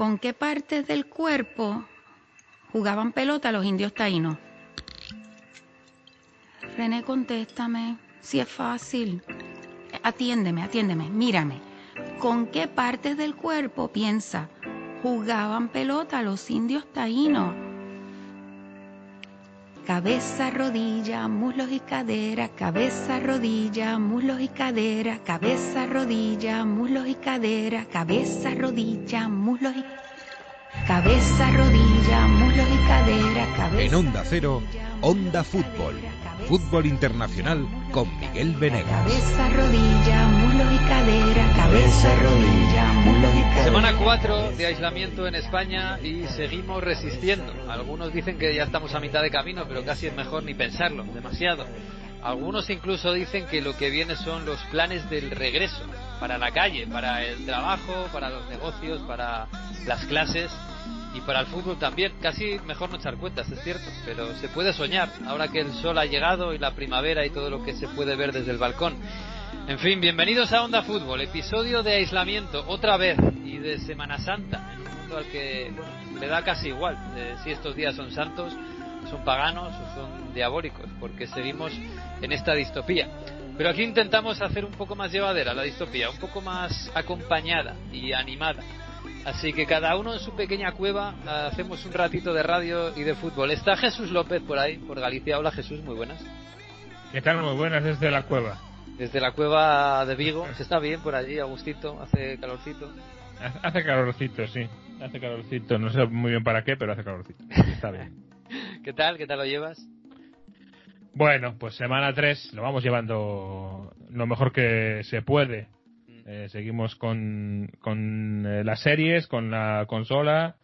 ¿Con qué partes del cuerpo jugaban pelota los indios taínos? René, contéstame. Si es fácil. Atiéndeme, atiéndeme, mírame. ¿Con qué partes del cuerpo piensa? Jugaban pelota los indios taínos. Cabeza, rodilla, muslos y cadera, cabeza, rodilla, muslos y cadera, cabeza, rodilla, muslos y cadera, cabeza, rodilla, muslos y cabeza, rodilla, muslos y cadera, cabeza. En Onda Cero, Onda Fútbol. Fútbol Internacional con Miguel Venegas. Cabeza, rodilla, muslos y cadera, cabeza, rodilla, muslos y cadera. Semana 4 de aislamiento en España y seguimos resistiendo. Algunos dicen que ya estamos a mitad de camino, pero casi es mejor ni pensarlo, demasiado. Algunos incluso dicen que lo que viene son los planes del regreso para la calle, para el trabajo, para los negocios, para las clases y para el fútbol también. Casi mejor no echar cuentas, es cierto, pero se puede soñar ahora que el sol ha llegado y la primavera y todo lo que se puede ver desde el balcón. En fin, bienvenidos a Onda Fútbol, episodio de aislamiento otra vez y de Semana Santa, en un mundo al que le da casi igual eh, si estos días son santos, son paganos o son diabólicos, porque seguimos en esta distopía. Pero aquí intentamos hacer un poco más llevadera la distopía, un poco más acompañada y animada. Así que cada uno en su pequeña cueva hacemos un ratito de radio y de fútbol. Está Jesús López por ahí, por Galicia. Hola Jesús, muy buenas. ¿Qué tal? Muy buenas desde la cueva. Desde la cueva de Vigo. Se está bien por allí, Agustito, hace calorcito. Hace calorcito, sí. Hace calorcito. No sé muy bien para qué, pero hace calorcito. Está bien. ¿Qué tal? ¿Qué tal lo llevas? Bueno, pues semana 3 lo vamos llevando lo mejor que se puede. Eh, seguimos con, con eh, las series, con la consola,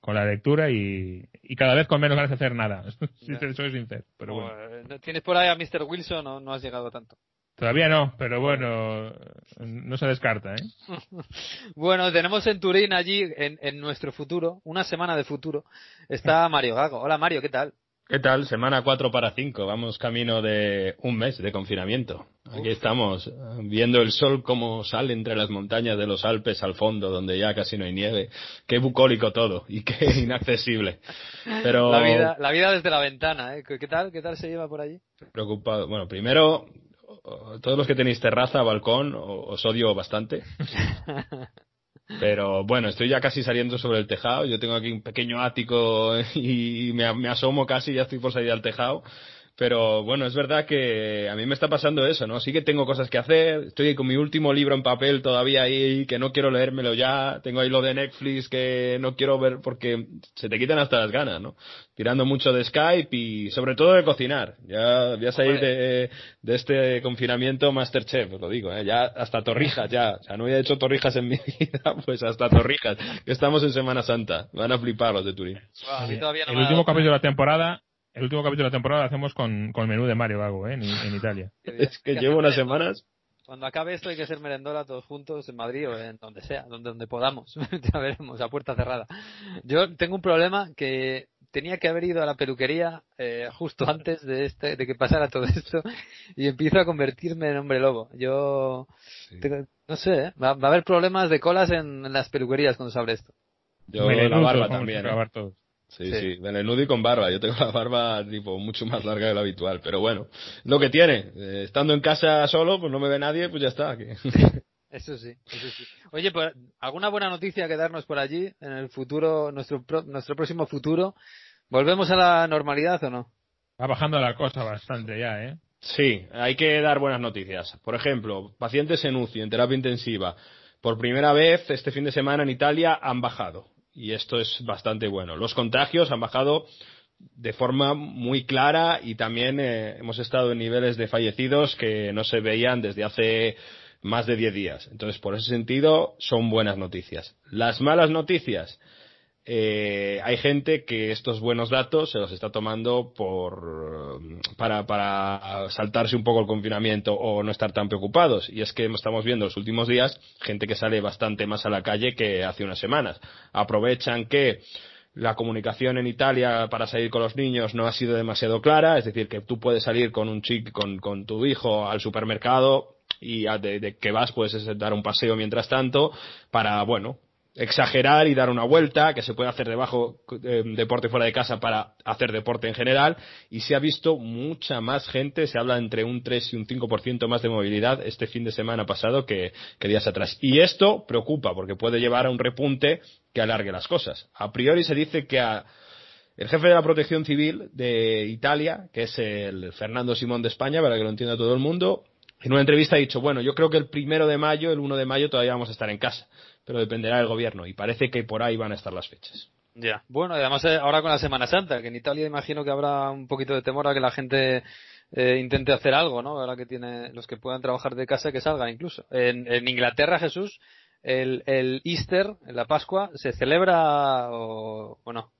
con la lectura y, y cada vez con menos ganas de hacer nada. si te soy sincero. Pero bueno. Pues, ¿Tienes por ahí a Mr. Wilson o no has llegado tanto? Todavía no, pero bueno, no se descarta, ¿eh? bueno, tenemos en Turín allí, en, en nuestro futuro, una semana de futuro, está Mario Gago. Hola Mario, ¿qué tal? ¿Qué tal? Semana 4 para 5. Vamos camino de un mes de confinamiento. Aquí estamos, viendo el sol como sale entre las montañas de los Alpes al fondo, donde ya casi no hay nieve. Qué bucólico todo y qué inaccesible. Pero La vida, la vida desde la ventana, ¿eh? ¿Qué tal? ¿Qué tal se lleva por allí? preocupado. Bueno, primero, todos los que tenéis terraza, balcón, os odio bastante. Pero bueno, estoy ya casi saliendo sobre el tejado. Yo tengo aquí un pequeño ático y me, me asomo casi, ya estoy por salir al tejado. Pero bueno, es verdad que a mí me está pasando eso, ¿no? Sí que tengo cosas que hacer, estoy con mi último libro en papel todavía ahí, que no quiero leérmelo ya, tengo ahí lo de Netflix que no quiero ver porque se te quitan hasta las ganas, ¿no? Tirando mucho de Skype y sobre todo de cocinar. Ya voy a salir de, de este confinamiento Masterchef, os lo digo, ¿eh? Ya hasta torrijas, ya. O sea, no había hecho torrijas en mi vida, pues hasta torrijas. Que estamos en Semana Santa. Van a flipar los de Turín. No el último capítulo de la temporada, el último capítulo de la temporada lo hacemos con, con el menú de Mario Gago, ¿eh? En, en Italia. Es que llevo unas semanas Cuando acabe esto hay que hacer merendola todos juntos en Madrid o en donde sea, donde, donde podamos. ya veremos, a puerta cerrada. Yo tengo un problema que tenía que haber ido a la peluquería eh, justo antes de este, de que pasara todo esto y empiezo a convertirme en hombre lobo. Yo tengo- no sé, ¿eh? va, va a haber problemas de colas en, en las peluquerías cuando se abre esto. Yo la barba también. ¿eh? todos. Sí, Sí. sí, Benenudo y con barba. Yo tengo la barba tipo mucho más larga de lo habitual, pero bueno, lo que tiene. Eh, estando en casa solo, pues no me ve nadie, pues ya está. Eso sí, eso sí. Oye, pues, ¿alguna buena noticia que darnos por allí en el futuro, nuestro, pro- nuestro próximo futuro? ¿Volvemos a la normalidad o no? Va bajando la cosa bastante ya, ¿eh? Sí, hay que dar buenas noticias. Por ejemplo, pacientes en UCI, en terapia intensiva, por primera vez este fin de semana en Italia han bajado. Y esto es bastante bueno. Los contagios han bajado de forma muy clara y también eh, hemos estado en niveles de fallecidos que no se veían desde hace más de 10 días. Entonces, por ese sentido, son buenas noticias. Las malas noticias, eh, hay gente que estos buenos datos se los está tomando por para, para saltarse un poco el confinamiento o no estar tan preocupados. Y es que estamos viendo en los últimos días gente que sale bastante más a la calle que hace unas semanas. Aprovechan que la comunicación en Italia para salir con los niños no ha sido demasiado clara, es decir, que tú puedes salir con un chico, con, con tu hijo al supermercado y de, de que vas puedes dar un paseo mientras tanto para, bueno, exagerar y dar una vuelta, que se puede hacer debajo eh, deporte fuera de casa para hacer deporte en general, y se ha visto mucha más gente, se habla entre un 3 y un 5% más de movilidad este fin de semana pasado que, días atrás. Y esto preocupa porque puede llevar a un repunte que alargue las cosas. A priori se dice que el jefe de la protección civil de Italia, que es el Fernando Simón de España, para que lo entienda todo el mundo, en una entrevista ha dicho, bueno, yo creo que el primero de mayo, el 1 de mayo todavía vamos a estar en casa pero dependerá del gobierno y parece que por ahí van a estar las fechas. Ya, bueno, además eh, ahora con la Semana Santa, que en Italia imagino que habrá un poquito de temor a que la gente eh, intente hacer algo, ¿no? Ahora que tiene los que puedan trabajar de casa que salgan incluso. En, Inglaterra, Jesús, el, el, Easter, la Pascua, ¿se celebra o, no?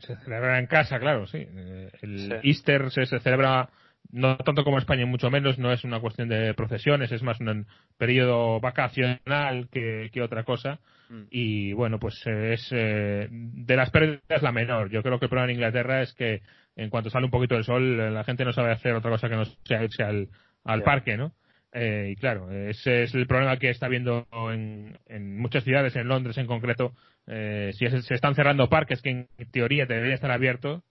Se celebra en casa, claro, sí. Eh, el Easter se, se celebra no tanto como España, mucho menos, no es una cuestión de procesiones, es más un periodo vacacional que, otra cosa. Mm. Y bueno, pues eh, es eh, de las pérdidas la menor. Yo creo que el problema en Inglaterra es que en cuanto sale un poquito el sol, la gente no sabe hacer otra cosa que no sea irse al, al parque, ¿no? Eh, y claro, ese es el problema que está habiendo en, en muchas ciudades, en Londres en concreto. si se están cerrando parques que en teoría deberían estar abiertos,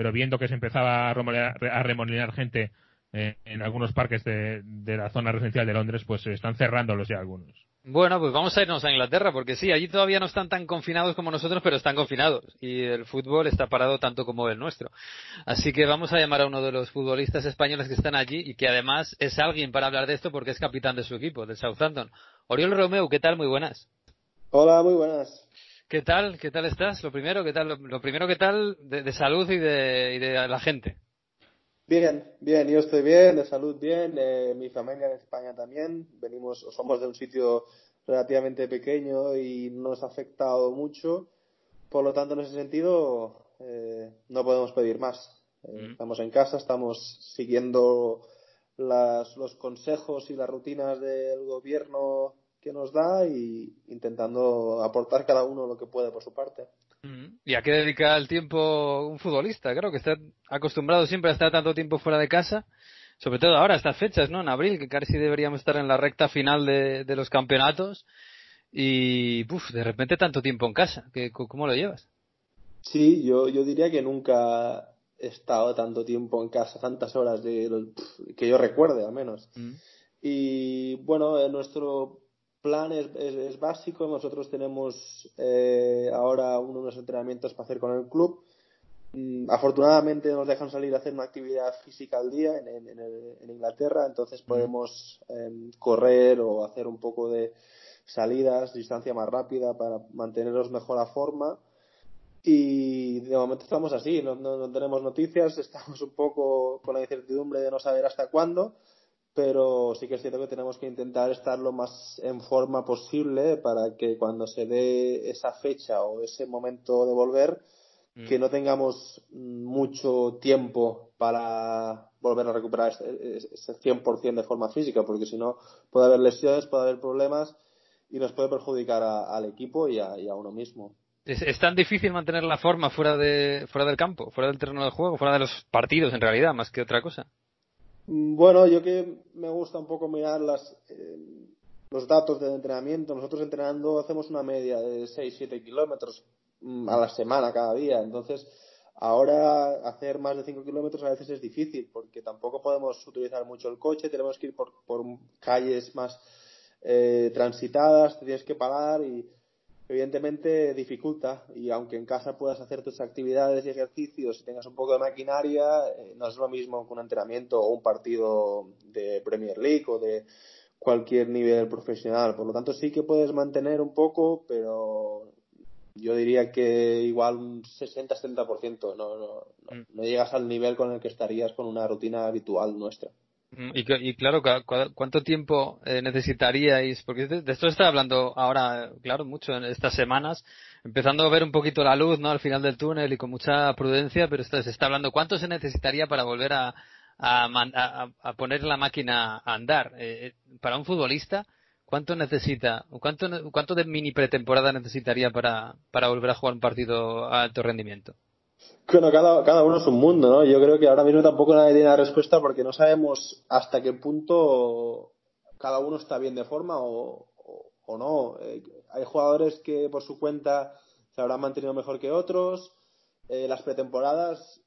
pero viendo que se empezaba a remolinar, gente eh, en algunos parques de, la zona residencial de Londres, pues están cerrándolos ya algunos. Bueno, pues vamos a irnos a Inglaterra, porque sí, allí todavía no están tan confinados como nosotros, pero están confinados. Y el fútbol está parado tanto como el nuestro. Así que vamos a llamar a uno de los futbolistas españoles que están allí y que además es alguien para hablar de esto porque es capitán de su equipo, del Southampton. Oriol Romeu, ¿qué tal? Muy buenas. Hola, muy buenas. ¿Qué tal? ¿Qué tal estás? Lo primero, ¿qué tal? Lo, primero, ¿qué tal de, salud y de, y de, la gente? Bien, bien, yo estoy bien, de salud bien, eh, mi familia en España también, venimos, somos de un sitio relativamente pequeño y no nos ha afectado mucho, por lo tanto en ese sentido eh, no podemos pedir más. Eh, estamos en casa, estamos siguiendo las, los consejos y las rutinas del gobierno que nos da y intentando aportar cada uno lo que puede por su parte. ¿Y a qué dedica el tiempo un futbolista? Creo que está acostumbrado siempre a estar tanto tiempo fuera de casa, sobre todo ahora, estas fechas, ¿no? En abril, que casi deberíamos estar en la recta final de, los campeonatos y, uf, de repente tanto tiempo en casa. ¿Cómo lo llevas? Sí, yo, yo diría que nunca he estado tanto tiempo en casa, tantas horas de, que yo recuerde, al menos. Y bueno, en nuestro plan es, es, básico. Nosotros tenemos eh, ahora unos entrenamientos para hacer con el club. Mm, afortunadamente nos dejan salir a hacer una actividad física al día en, en, Inglaterra, entonces podemos em, correr o hacer un poco de salidas, distancia más rápida para mantenernos mejor a forma. Y de momento estamos así, no, no tenemos noticias, estamos un poco con la incertidumbre de no saber hasta cuándo pero sí que es cierto que tenemos que intentar estar lo más en forma posible para que cuando se dé esa fecha o ese momento de volver, mm. que no tengamos mucho tiempo para volver a recuperar ese 100% de forma física, porque si no puede haber lesiones, puede haber problemas y nos puede perjudicar al equipo y a, y a uno mismo. Es, es, tan difícil mantener la forma fuera de fuera del campo, fuera del terreno de juego, fuera de los partidos en realidad, más que otra cosa. Bueno, yo que me gusta un poco mirar las, eh, los datos de entrenamiento. Nosotros entrenando hacemos una media de 6-7 kilómetros mm, a la semana cada día. Entonces, ahora hacer más de 5 kilómetros a veces es difícil porque tampoco podemos utilizar mucho el coche. Tenemos que ir por, por calles más eh, transitadas, tienes que parar y evidentemente dificulta y aunque en casa puedas hacer tus actividades y ejercicios y tengas un poco de maquinaria, eh, no es lo mismo que un entrenamiento o un partido de Premier League o de cualquier nivel profesional. Por lo tanto, sí que puedes mantener un poco, pero yo diría que igual un 60-70%. No, no, mm. no llegas al nivel con el que estarías con una rutina habitual nuestra. Y, claro, ¿cuánto tiempo eh, necesitaríais? Porque de, esto está hablando ahora, claro, mucho en estas semanas, empezando a ver un poquito la luz, ¿no? Al final del túnel y con mucha prudencia, pero esto, se está hablando, ¿cuánto se necesitaría para volver a, a, poner la máquina a andar? Eh, eh, para un futbolista, ¿cuánto necesita, cuánto, cuánto de mini pretemporada necesitaría para, para volver a jugar un partido a alto rendimiento? Bueno, cada, cada uno es un mundo, ¿no? Yo creo que ahora mismo tampoco nadie tiene la respuesta porque no sabemos hasta qué punto cada uno está bien de forma o, o, no. Eh, hay jugadores que por su cuenta se habrán mantenido mejor que otros. Eh, las pretemporadas,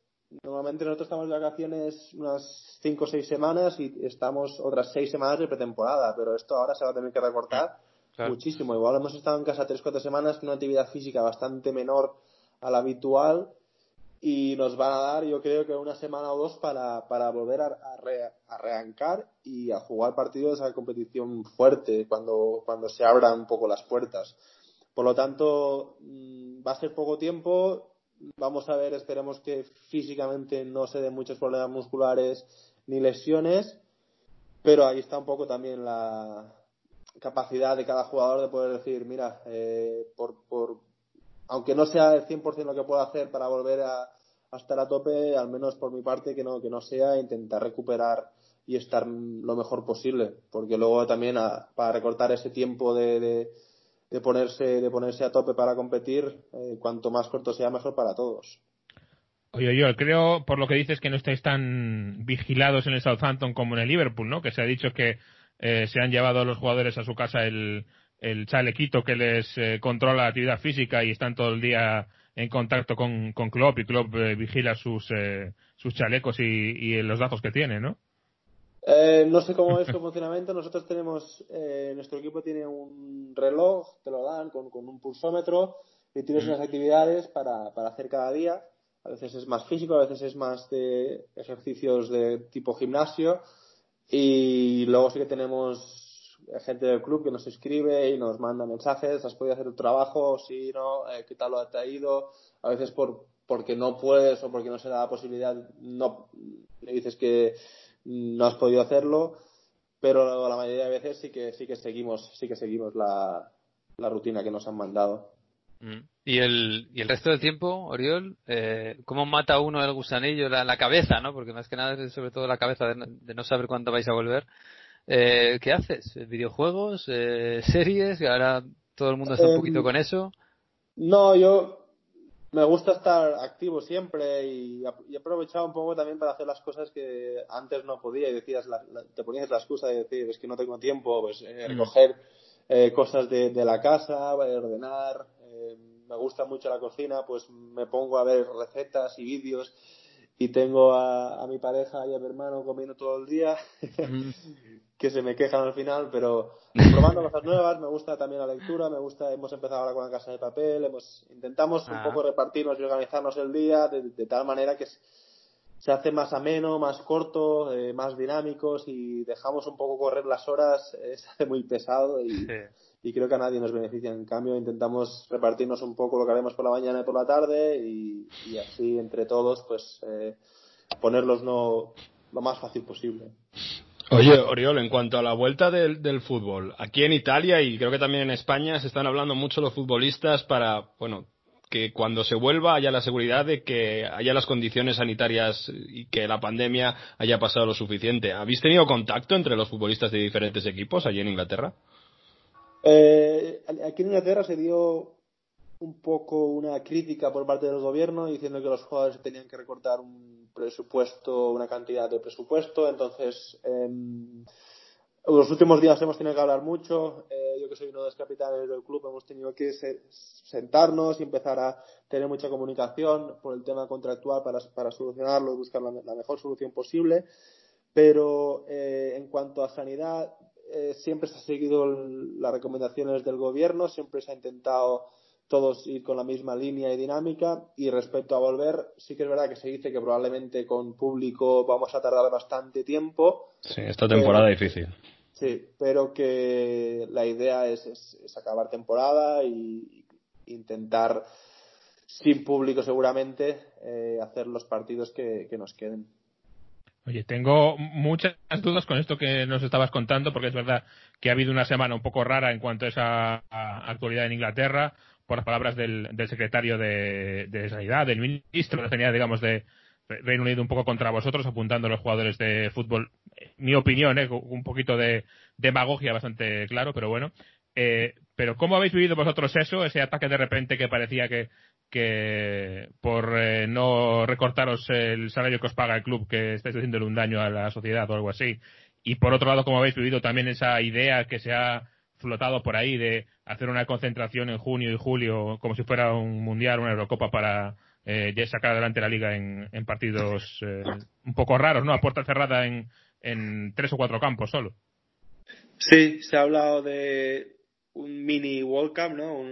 normalmente nosotros estamos de vacaciones unas 5 o 6 semanas y estamos otras 6 semanas de pretemporada, pero esto ahora se va a tener que recortar muchísimo. Igual hemos estado en casa 3-4 semanas con una actividad física bastante menor a la habitual y nos van a dar, yo creo que una semana o dos para, para volver a, a, reancar y a jugar partidos esa competición fuerte cuando, cuando se abran un poco las puertas. Por lo tanto, mm, va a ser poco tiempo. Vamos a ver, esperemos que físicamente no se den muchos problemas musculares ni lesiones, pero ahí está un poco también la capacidad de cada jugador de poder decir, mira, eh, por, por, aunque no sea el 100% lo que puedo hacer para volver a, estar a tope, al menos por mi parte, que no, que no sea intentar recuperar y estar lo mejor posible, porque luego también para recortar ese tiempo de, de, ponerse, de ponerse a tope para competir, eh, cuanto más corto sea, mejor para todos. Oye, yo creo, por lo que dices, que no estáis tan vigilados en el Southampton como en el Liverpool, ¿no? Que se ha dicho que eh, se han llevado a los jugadores a su casa el, el chalequito que les eh, controla la actividad física y están todo el día en contacto con, con Klopp y Klopp eh, vigila sus, eh, sus chalecos y, y, los datos que tiene, ¿no? no sé cómo es su funcionamiento. Nosotros tenemos, nuestro equipo tiene un reloj, te lo dan con, con un pulsómetro y tienes mm. unas actividades para, para hacer cada día. A veces es más físico, a veces es más de ejercicios de tipo gimnasio. Y luego sí que tenemos gente del club que nos escribe y nos manda mensajes, ¿has podido hacer tu trabajo? Sí, no, eh, ¿qué tal lo ha traído? A veces por, porque no puedes o porque no se da la posibilidad, no le dices que no has podido hacerlo, pero la mayoría de veces sí que sí que seguimos, sí que seguimos la, la rutina que nos han mandado. Mm. Y el, y el resto del tiempo, Oriol, eh, ¿cómo mata uno el gusanillo? La, la cabeza, ¿no? Porque más que nada es sobre todo la cabeza de, de no saber cuándo vais a volver. Eh, ¿Qué haces? ¿Videojuegos? Eh, ¿Series? Ahora todo el mundo está un poquito em, con eso. No, yo me gusta estar activo siempre y, he aprovechado un poco también para hacer las cosas que antes no podía y decías, te ponías la excusa de decir, es que no tengo tiempo, pues eh, mm. recoger eh, cosas de, de, la casa, ordenar. Eh, me gusta mucho la cocina, pues me pongo a ver recetas y vídeos y tengo a, a, mi pareja y a mi hermano comiendo todo el día, que se me quejan al final, pero probando cosas nuevas, me gusta también la lectura, me gusta, hemos empezado ahora con la casa de papel, hemos intentamos un ah. poco repartirnos y organizarnos el día de, tal manera que se hace más ameno, más corto, eh, más dinámicos y dejamos un poco correr las horas, eh, se hace muy pesado y, y creo que a nadie nos beneficia. En cambio, intentamos repartirnos un poco lo que haremos por la mañana y por la tarde y, así entre todos, pues eh, ponerlos no, lo más fácil posible. Oye, Oriol, en cuanto a la vuelta del, del, fútbol, aquí en Italia y creo que también en España se están hablando mucho los futbolistas para, bueno, que cuando se vuelva haya la seguridad de que haya las condiciones sanitarias y que la pandemia haya pasado lo suficiente. ¿Habéis tenido contacto entre los futbolistas de diferentes equipos allí en Inglaterra? Eh, aquí en Inglaterra se dio un poco una crítica por parte del gobierno diciendo que los jugadores tenían que recortar un presupuesto, una cantidad de presupuesto. Entonces, en los últimos días hemos tenido que hablar mucho. Eh, yo que soy uno de los capitanes del club hemos tenido que sentarnos y empezar a tener mucha comunicación por el tema contractual para, para solucionarlo y buscar la, mejor solución posible. Pero eh, en cuanto a sanidad, eh, siempre se ha seguido las recomendaciones del gobierno, siempre se ha intentado todos ir con la misma línea y dinámica. Y respecto a volver, sí que es verdad que se dice que probablemente con público vamos a tardar bastante tiempo. Sí, esta temporada difícil. Sí, pero que la idea es, es, acabar temporada y intentar, sin público seguramente, eh, hacer los partidos que nos queden. Oye, tengo muchas dudas con esto que nos estabas contando, porque es verdad que ha habido una semana un poco rara en cuanto a esa actualidad en Inglaterra, por las palabras del, secretario de, Sanidad, del ministro de Sanidad, digamos, de Reino Unido, un poco contra vosotros, apuntando a los jugadores de fútbol. Mi opinión, ¿eh? un poquito de demagogia bastante claro, pero bueno. Eh, pero ¿cómo habéis vivido vosotros eso, ese ataque de repente que parecía que que por eh, no recortaros el salario que os paga el club, que estáis haciendo un daño a la sociedad o algo así. Y por otro lado, como habéis vivido también esa idea que se ha flotado por ahí de hacer una concentración en junio y julio como si fuera un mundial, una Eurocopa para eh, sacar adelante la liga en, partidos eh, un poco raros, ¿no? A puerta cerrada en, tres o cuatro campos solo. Sí, se ha hablado de un mini World Cup, ¿no?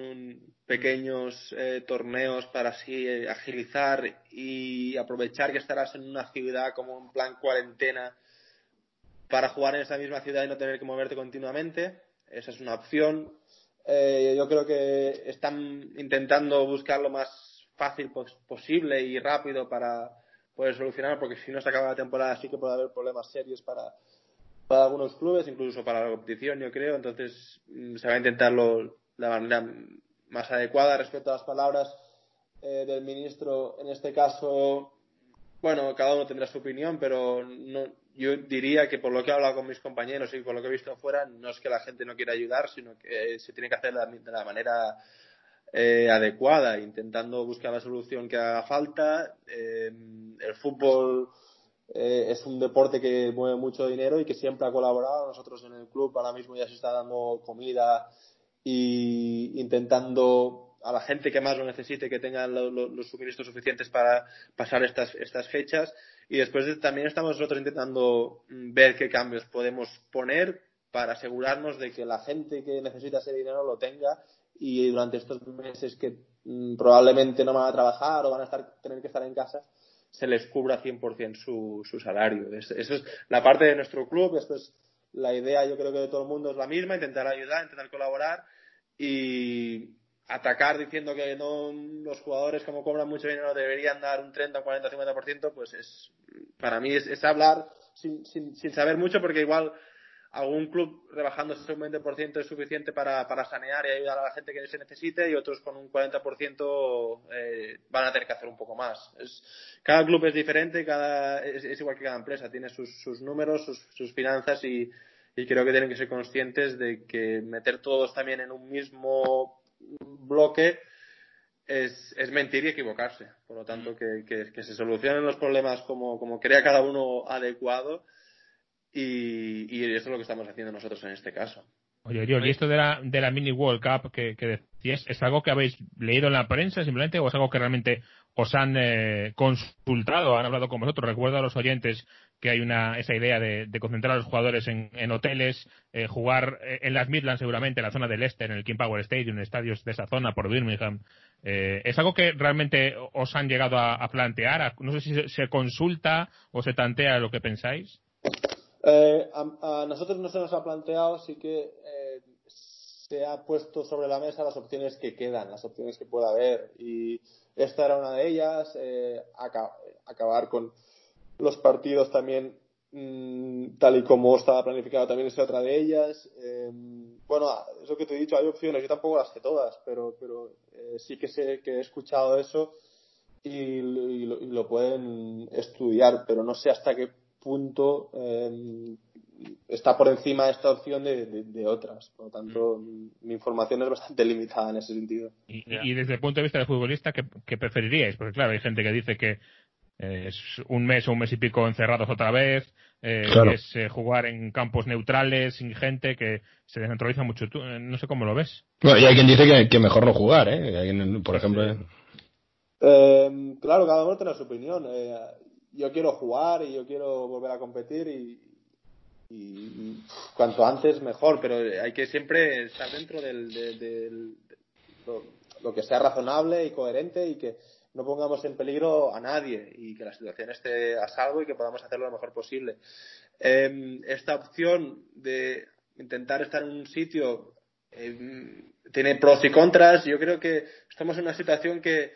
Pequeños eh, torneos para así eh, agilizar y aprovechar que estarás en una ciudad como un plan cuarentena para jugar en esa misma ciudad y no tener que moverte continuamente. Esa es una opción. Eh, yo creo que están intentando buscar lo más fácil posible y rápido para poder solucionar, porque si no se acaba la temporada sí que puede haber problemas serios para, para algunos clubes, incluso para la competición, yo creo. Entonces mm, se va a intentarlo de la manera más adecuada respecto a las palabras eh, del ministro. En este caso, bueno, cada uno tendrá su opinión, pero no, yo diría que por lo que he hablado con mis compañeros y por lo que he visto afuera, no es que la gente no quiera ayudar, sino que se tiene que hacer de la manera eh, adecuada, intentando buscar la solución que haga falta. Eh, el fútbol es un deporte que mueve mucho dinero y que siempre ha colaborado. Nosotros en el club ahora mismo ya se está dando comida y intentando a la gente que más lo necesite que tengan los suministros suficientes para pasar estas, estas fechas y después también estamos nosotros intentando mm, ver qué cambios podemos poner para asegurarnos de que la gente que necesita ese dinero lo tenga y durante estos meses que mm, probablemente no van a trabajar o van a estar, tener que estar en casa se les cubra 100% su, su salario. Eso es la parte de nuestro club, después la idea yo creo que de todo el mundo es la misma, intentar ayudar, intentar colaborar y atacar diciendo que no los jugadores como cobran mucho dinero deberían dar un 30, 40, 50%, pues es para mí es, hablar sin, sin, sin, saber mucho porque igual algún club rebajando ese 20% es suficiente para, para sanear y ayudar a la gente que se necesite y otros con un 40% eh, van a tener que hacer un poco más. Es, cada club es diferente, cada, es, igual que cada empresa, tiene sus, sus números, sus, sus finanzas y, y creo que tienen que ser conscientes de que meter todos también en un mismo bloque es, es mentir y equivocarse. Por lo tanto, que, que, se solucionen los problemas como, como crea cada uno adecuado y, y eso es lo que estamos haciendo nosotros en este caso. Oye, yo, ¿y esto de la, de la Mini World Cup que, que es algo que habéis leído en la prensa simplemente o es algo que realmente os han eh, consultado, han hablado con vosotros? Recuerdo a los oyentes que hay una, esa idea de, concentrar a los jugadores en, en hoteles, eh, jugar eh, en las Midlands seguramente, en la zona del este, en el King Power Stadium, en estadios de esa zona, por Birmingham. ¿Es algo que realmente os han llegado a, plantear? No sé si se consulta o se tantea lo que pensáis. Eh, a, nosotros no se nos ha planteado, sí que eh, se ha puesto sobre la mesa las opciones que quedan, las opciones que pueda haber. Y esta era una de ellas, eh, acabar con los partidos también mm, tal y como estaba planificado también es otra de ellas. bueno, eso que te he dicho, hay opciones, yo tampoco las sé todas, pero, pero sí que sé que he escuchado eso y, lo, pueden estudiar, pero no sé hasta qué punto em, está por encima de esta opción de, otras. Por lo tanto, mm. mi información es bastante limitada en ese sentido. Y, desde el punto de vista del futbolista, ¿qué, preferiríais? Porque claro, hay gente que dice que eh, es un mes o un mes y pico encerrados otra vez, eh, es eh, jugar en campos neutrales, sin gente, que se descentraliza mucho. no sé cómo lo ves. y hay quien dice que, mejor no jugar, ¿eh? por ejemplo. Em, claro, cada uno tiene su opinión yo quiero jugar y yo quiero volver a competir y, cuanto antes mejor, pero hay que siempre estar dentro del, de, lo, que sea razonable y coherente y que no pongamos en peligro a nadie y que la situación esté a salvo y que podamos hacerlo lo mejor posible. Em, esta opción de intentar estar en un sitio em, tiene pros y contras. Yo creo que estamos en una situación que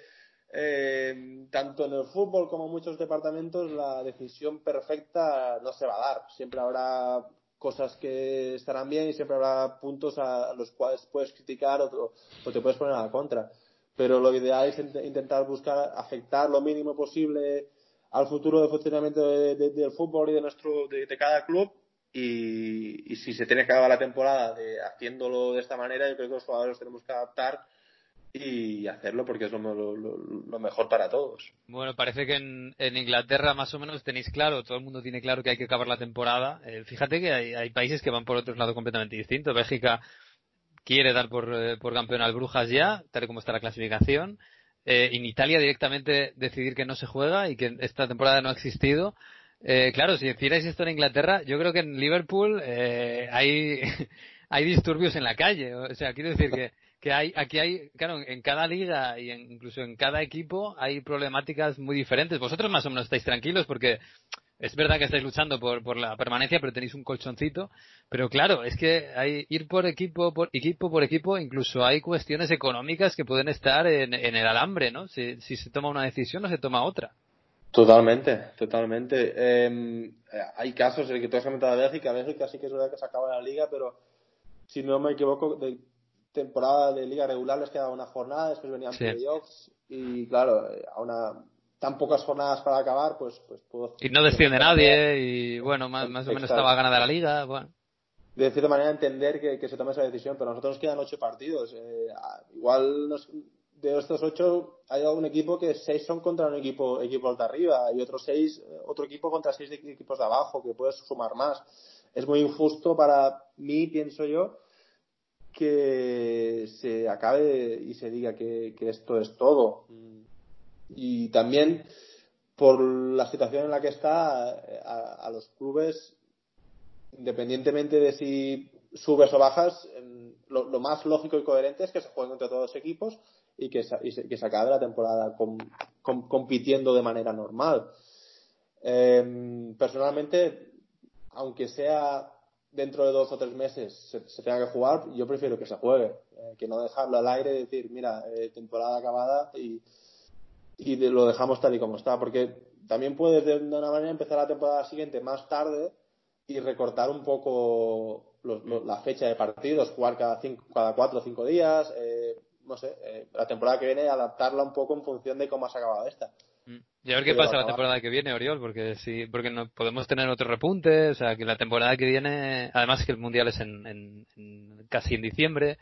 eh, tanto en el fútbol como en muchos departamentos la decisión perfecta no se va a dar. Siempre habrá cosas que estarán bien y siempre habrá puntos a los cuales puedes criticar o, te puedes poner a la contra. Pero lo ideal es intentar buscar afectar lo mínimo posible al futuro de funcionamiento del fútbol y de nuestro de, cada club y, y, si se tiene que acabar la temporada de, haciéndolo de esta manera yo creo que los jugadores tenemos que adaptar y hacerlo porque es lo, lo, mejor para todos. Bueno, parece que en, Inglaterra más o menos tenéis claro, todo el mundo tiene claro que hay que acabar la temporada. Eh, fíjate que hay, países que van por otro lado completamente distinto. Bélgica quiere dar por, eh, por campeón al Brujas ya, tal y como está la clasificación. Eh, en Italia directamente decidir que no se juega y que esta temporada no ha existido. Eh, claro, si hicierais esto en Inglaterra, yo creo que en Liverpool eh, hay, hay disturbios en la calle. O sea, quiero decir que, que hay, aquí hay, claro, en cada liga y incluso en cada equipo hay problemáticas muy diferentes. Vosotros más o menos estáis tranquilos porque es verdad que estáis luchando por, por la permanencia, pero tenéis un colchoncito. Pero claro, es que hay ir por equipo por equipo por equipo, incluso hay cuestiones económicas que pueden estar en, en el alambre, ¿no? Si, si se toma una decisión o se toma otra. Totalmente, totalmente. Eh, hay casos en el que tú has comentado a Bélgica. Bélgica sí que es verdad que se acaba la liga, pero si no me equivoco, de temporada de liga regular les quedaba una jornada, después venían Sí. playoffs y claro, a una tan pocas jornadas para acabar, pues, pues puedo... Y no desciende nadie y bueno, más, más o menos estaba ganada la liga. Bueno. de cierta manera entender que, que se tome esa decisión, pero a nosotros nos quedan ocho partidos. Eh, igual nos- de estos ocho hay algún equipo que seis son contra un equipo equipos de arriba y otros seis eh, otro equipo contra seis de- equipos de abajo que puedes sumar más. Es muy injusto para mí, pienso yo, que se acabe y se diga que, esto es todo. Y también por la situación en la que está eh, a, los clubes independientemente de si subes o bajas, lo, más lógico y coherente es que se jueguen entre todos los equipos y que se, acabe la temporada com- com- compitiendo de manera normal. Em, personalmente, aunque sea dentro de dos o tres meses se, se tenga que jugar, yo prefiero que se juegue, eh, que no dejarlo al aire y decir, mira, eh, temporada acabada y, y lo dejamos tal y como está, porque también puedes de una manera empezar la temporada siguiente más tarde y recortar un poco los- los- la fecha de partidos, jugar cada, cinco, cada cuatro o cinco días, eh, no sé, eh, la temporada que viene adaptarla un poco en función de cómo has acabado esta. Mm. Y a ver qué Pero pasa la temporada que viene, Oriol, porque sí, porque no podemos tener otro repunte, o sea, que la temporada que viene, además que el mundial es en, en- en- casi en diciembre,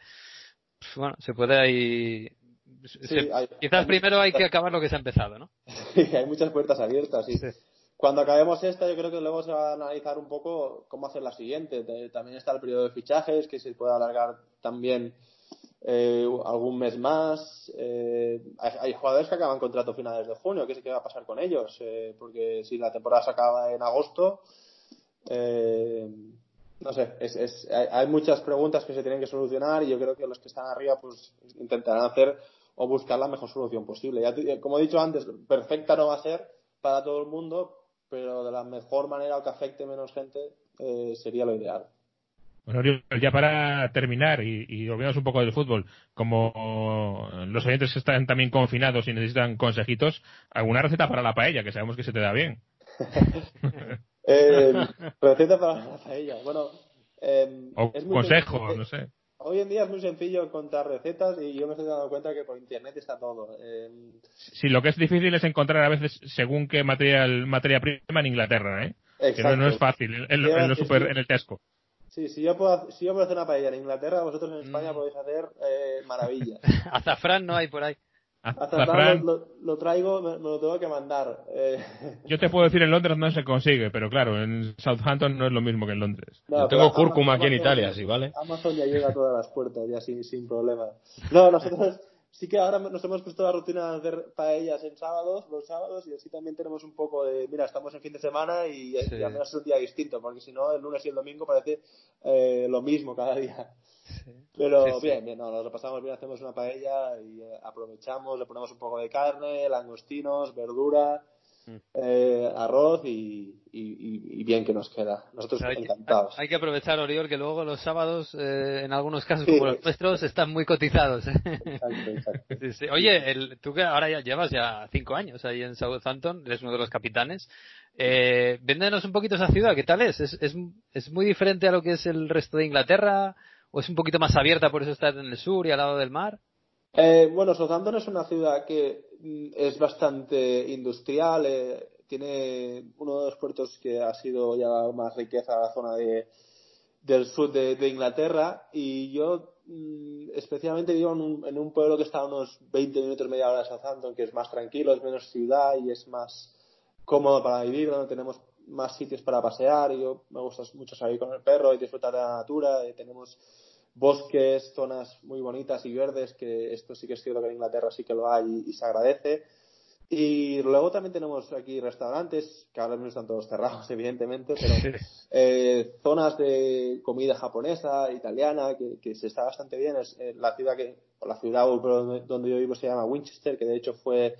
pues, bueno, se puede ahí, se- hay- quizás hay primero hay que acabar lo que se ha empezado, ¿no? hay muchas puertas abiertas. Y Sí. Cuando acabemos esta, yo creo que luego se va a analizar un poco cómo hacer la siguiente. Te- También está el periodo de fichajes, que se puede alargar también eh, algún mes más. Eh, hay, jugadores que acaban contrato a finales de junio. ¿Qué, qué va a pasar con ellos? Eh, porque si la temporada se acaba en agosto, eh, no sé, es, es- hay, hay muchas preguntas que se tienen que solucionar y yo creo que los que están arriba pues intentarán hacer o buscar la mejor solución posible. Ya te- como he dicho antes, perfecta no va a ser para todo el mundo, pero de la mejor manera o que afecte menos gente eh, sería lo ideal. Bueno, Oriol, ya para terminar y, y un poco del fútbol, como los oyentes están también confinados y necesitan consejitos, ¿alguna receta para la paella? Que sabemos que se te da bien. Eh, receta para la paella. Bueno, eh, O es muy consejo, sencillo. no sé. Hoy en día es muy sencillo encontrar recetas y yo me estoy dando cuenta que por internet está todo. Eh, Si lo que es difícil es encontrar a veces según qué material, materia prima en Inglaterra, ¿eh? Que no, no es exacto. fácil, en, en lo- Lleva- en lo sí, super- sí. en el Tesco. Sí, si yo puedo, si yo puedo hacer una paella en Inglaterra, vosotros en España Mm. podéis hacer eh, maravillas. Azafrán no hay por ahí. Azafrán lo, traigo, me, me lo tengo que mandar. Eh, yo te puedo decir en Londres no se consigue, pero claro, en Southampton no es lo mismo que en Londres. no, Yo tengo cúrcuma Amazon- aquí en Amazon- Italia, sí, ¿vale? Amazon ya llega a todas las puertas, ya sin, sin problema. No, nosotros sí que ahora nos hemos puesto la rutina de hacer paellas en sábados, los sábados, y así también tenemos un poco de, mira, estamos en fin de semana y, Sí. y al menos es un día distinto, porque si no, el lunes y el domingo parece eh, lo mismo cada día. Pero Sí, bien, bien, no, nos lo pasamos bien, hacemos una paella y eh, aprovechamos, le ponemos un poco de carne, langostinos, verdura. Eh, arroz y, y- y- y bien que nos queda. Nosotros Hay, que- encantados. hay que aprovechar, Oriol, que luego los sábados, eh, en algunos casos Sí. como los nuestros, están muy cotizados. ¿eh? Exacto, exacto. Sí, sí. Oye, el- tú que ahora ya llevas ya cinco años ahí en Southampton, eres uno de los capitanes. Eh, véndenos un poquito esa ciudad, ¿qué tal es? ¿Es, es? es muy diferente a lo que es el resto de Inglaterra? ¿O es un poquito más abierta por eso estar en el sur y al lado del mar? Eh, bueno, Southampton es una ciudad que mm, es bastante industrial, eh, tiene uno de los puertos que ha sido ya más riqueza la zona de, del sur de, de Inglaterra. Y yo mm, especialmente vivo en un, en un pueblo que está a unos 20 minutos, media hora de Southampton, que es más tranquilo, es menos ciudad y es más cómodo para vivir, donde tenemos más sitios para pasear y yo me gusta mucho salir con el perro y disfrutar de la natura y tenemos bosques, zonas muy bonitas y verdes, que esto sí que es cierto que en Inglaterra sí que lo hay y, se agradece. Y luego también tenemos aquí restaurantes, que ahora mismo están todos cerrados, evidentemente, pero eh, zonas de comida japonesa, italiana, que, se está bastante bien. Es eh, la ciudad que, la ciudad donde yo vivo se llama Winchester, que de hecho fue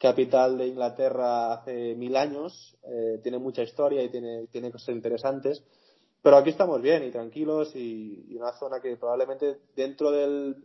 capital de Inglaterra hace mil años, eh, tiene mucha historia y tiene, tiene cosas interesantes. Pero aquí estamos bien y tranquilos y, una zona que probablemente dentro del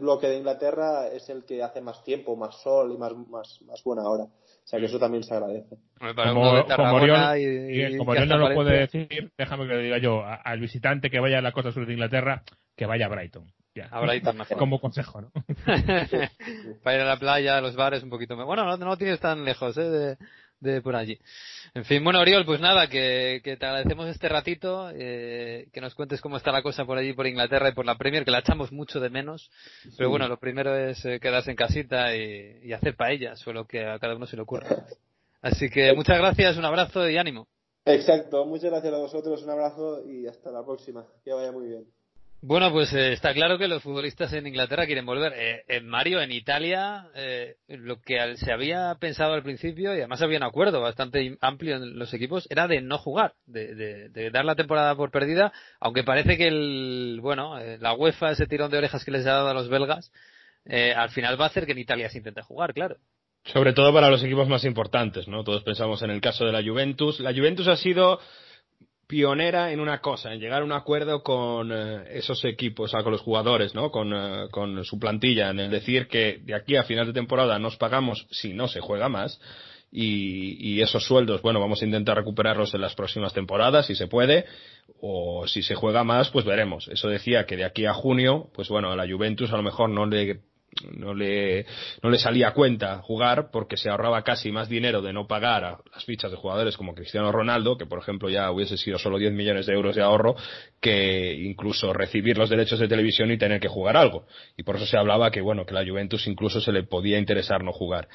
bloque de Inglaterra es el que hace más tiempo, más sol y más, más, más buena hora. O sea que eso también se agradece. Como, como Oriol, no lo puede decir, déjame que lo diga yo, al visitante que vaya a la costa sur de Inglaterra, que vaya a Brighton. A Brighton mejor. Como consejo, ¿no? Para ir a la playa, a los bares, un poquito más. Bueno, no, no tienes tan lejos, ¿eh? De, de por allí. En fin, bueno, Oriol, pues nada, que, te agradecemos este ratito, eh, que nos cuentes cómo está la cosa por allí, por Inglaterra y por la Premier, que la echamos mucho de menos. Pero bueno, lo primero es eh, quedarse en casita y, hacer paellas, o lo que a cada uno se le ocurra. Así que muchas gracias, un abrazo y ánimo. Exacto, muchas gracias a vosotros, un abrazo y hasta la próxima. Que vaya muy bien. Bueno, pues eh, está claro que los futbolistas en Inglaterra quieren volver. Eh, en Mario, en Italia, eh, lo que se había pensado al principio, y además había un acuerdo bastante amplio en los equipos, era de no jugar, de, dar la temporada por perdida, aunque parece que el, bueno, la UEFA, ese tirón de orejas que les ha dado a los belgas, al final va a hacer que en Italia se intente jugar, claro. Sobre todo para los equipos más importantes, ¿no? Todos pensamos en el caso de la Juventus. La Juventus ha sido pionera en una cosa, en llegar a un acuerdo con eh, esos equipos, o sea, con los jugadores, ¿no? Con, eh, con, su plantilla, en el decir que de aquí a final de temporada nos pagamos si no se juega más. Y, y, esos sueldos, bueno, vamos a intentar recuperarlos en las próximas temporadas, si se puede, o si se juega más, pues veremos. Eso decía que de aquí a junio, pues bueno, a la Juventus a lo mejor no le no le, no le salía cuenta jugar porque se ahorraba casi más dinero de no pagar a las fichas de jugadores como Cristiano Ronaldo, que por ejemplo ya hubiese sido solo 10 millones de euros de ahorro, que incluso recibir los derechos de televisión y tener que jugar algo. Y por eso se hablaba que bueno, que la Juventus incluso se le podía interesar no jugar.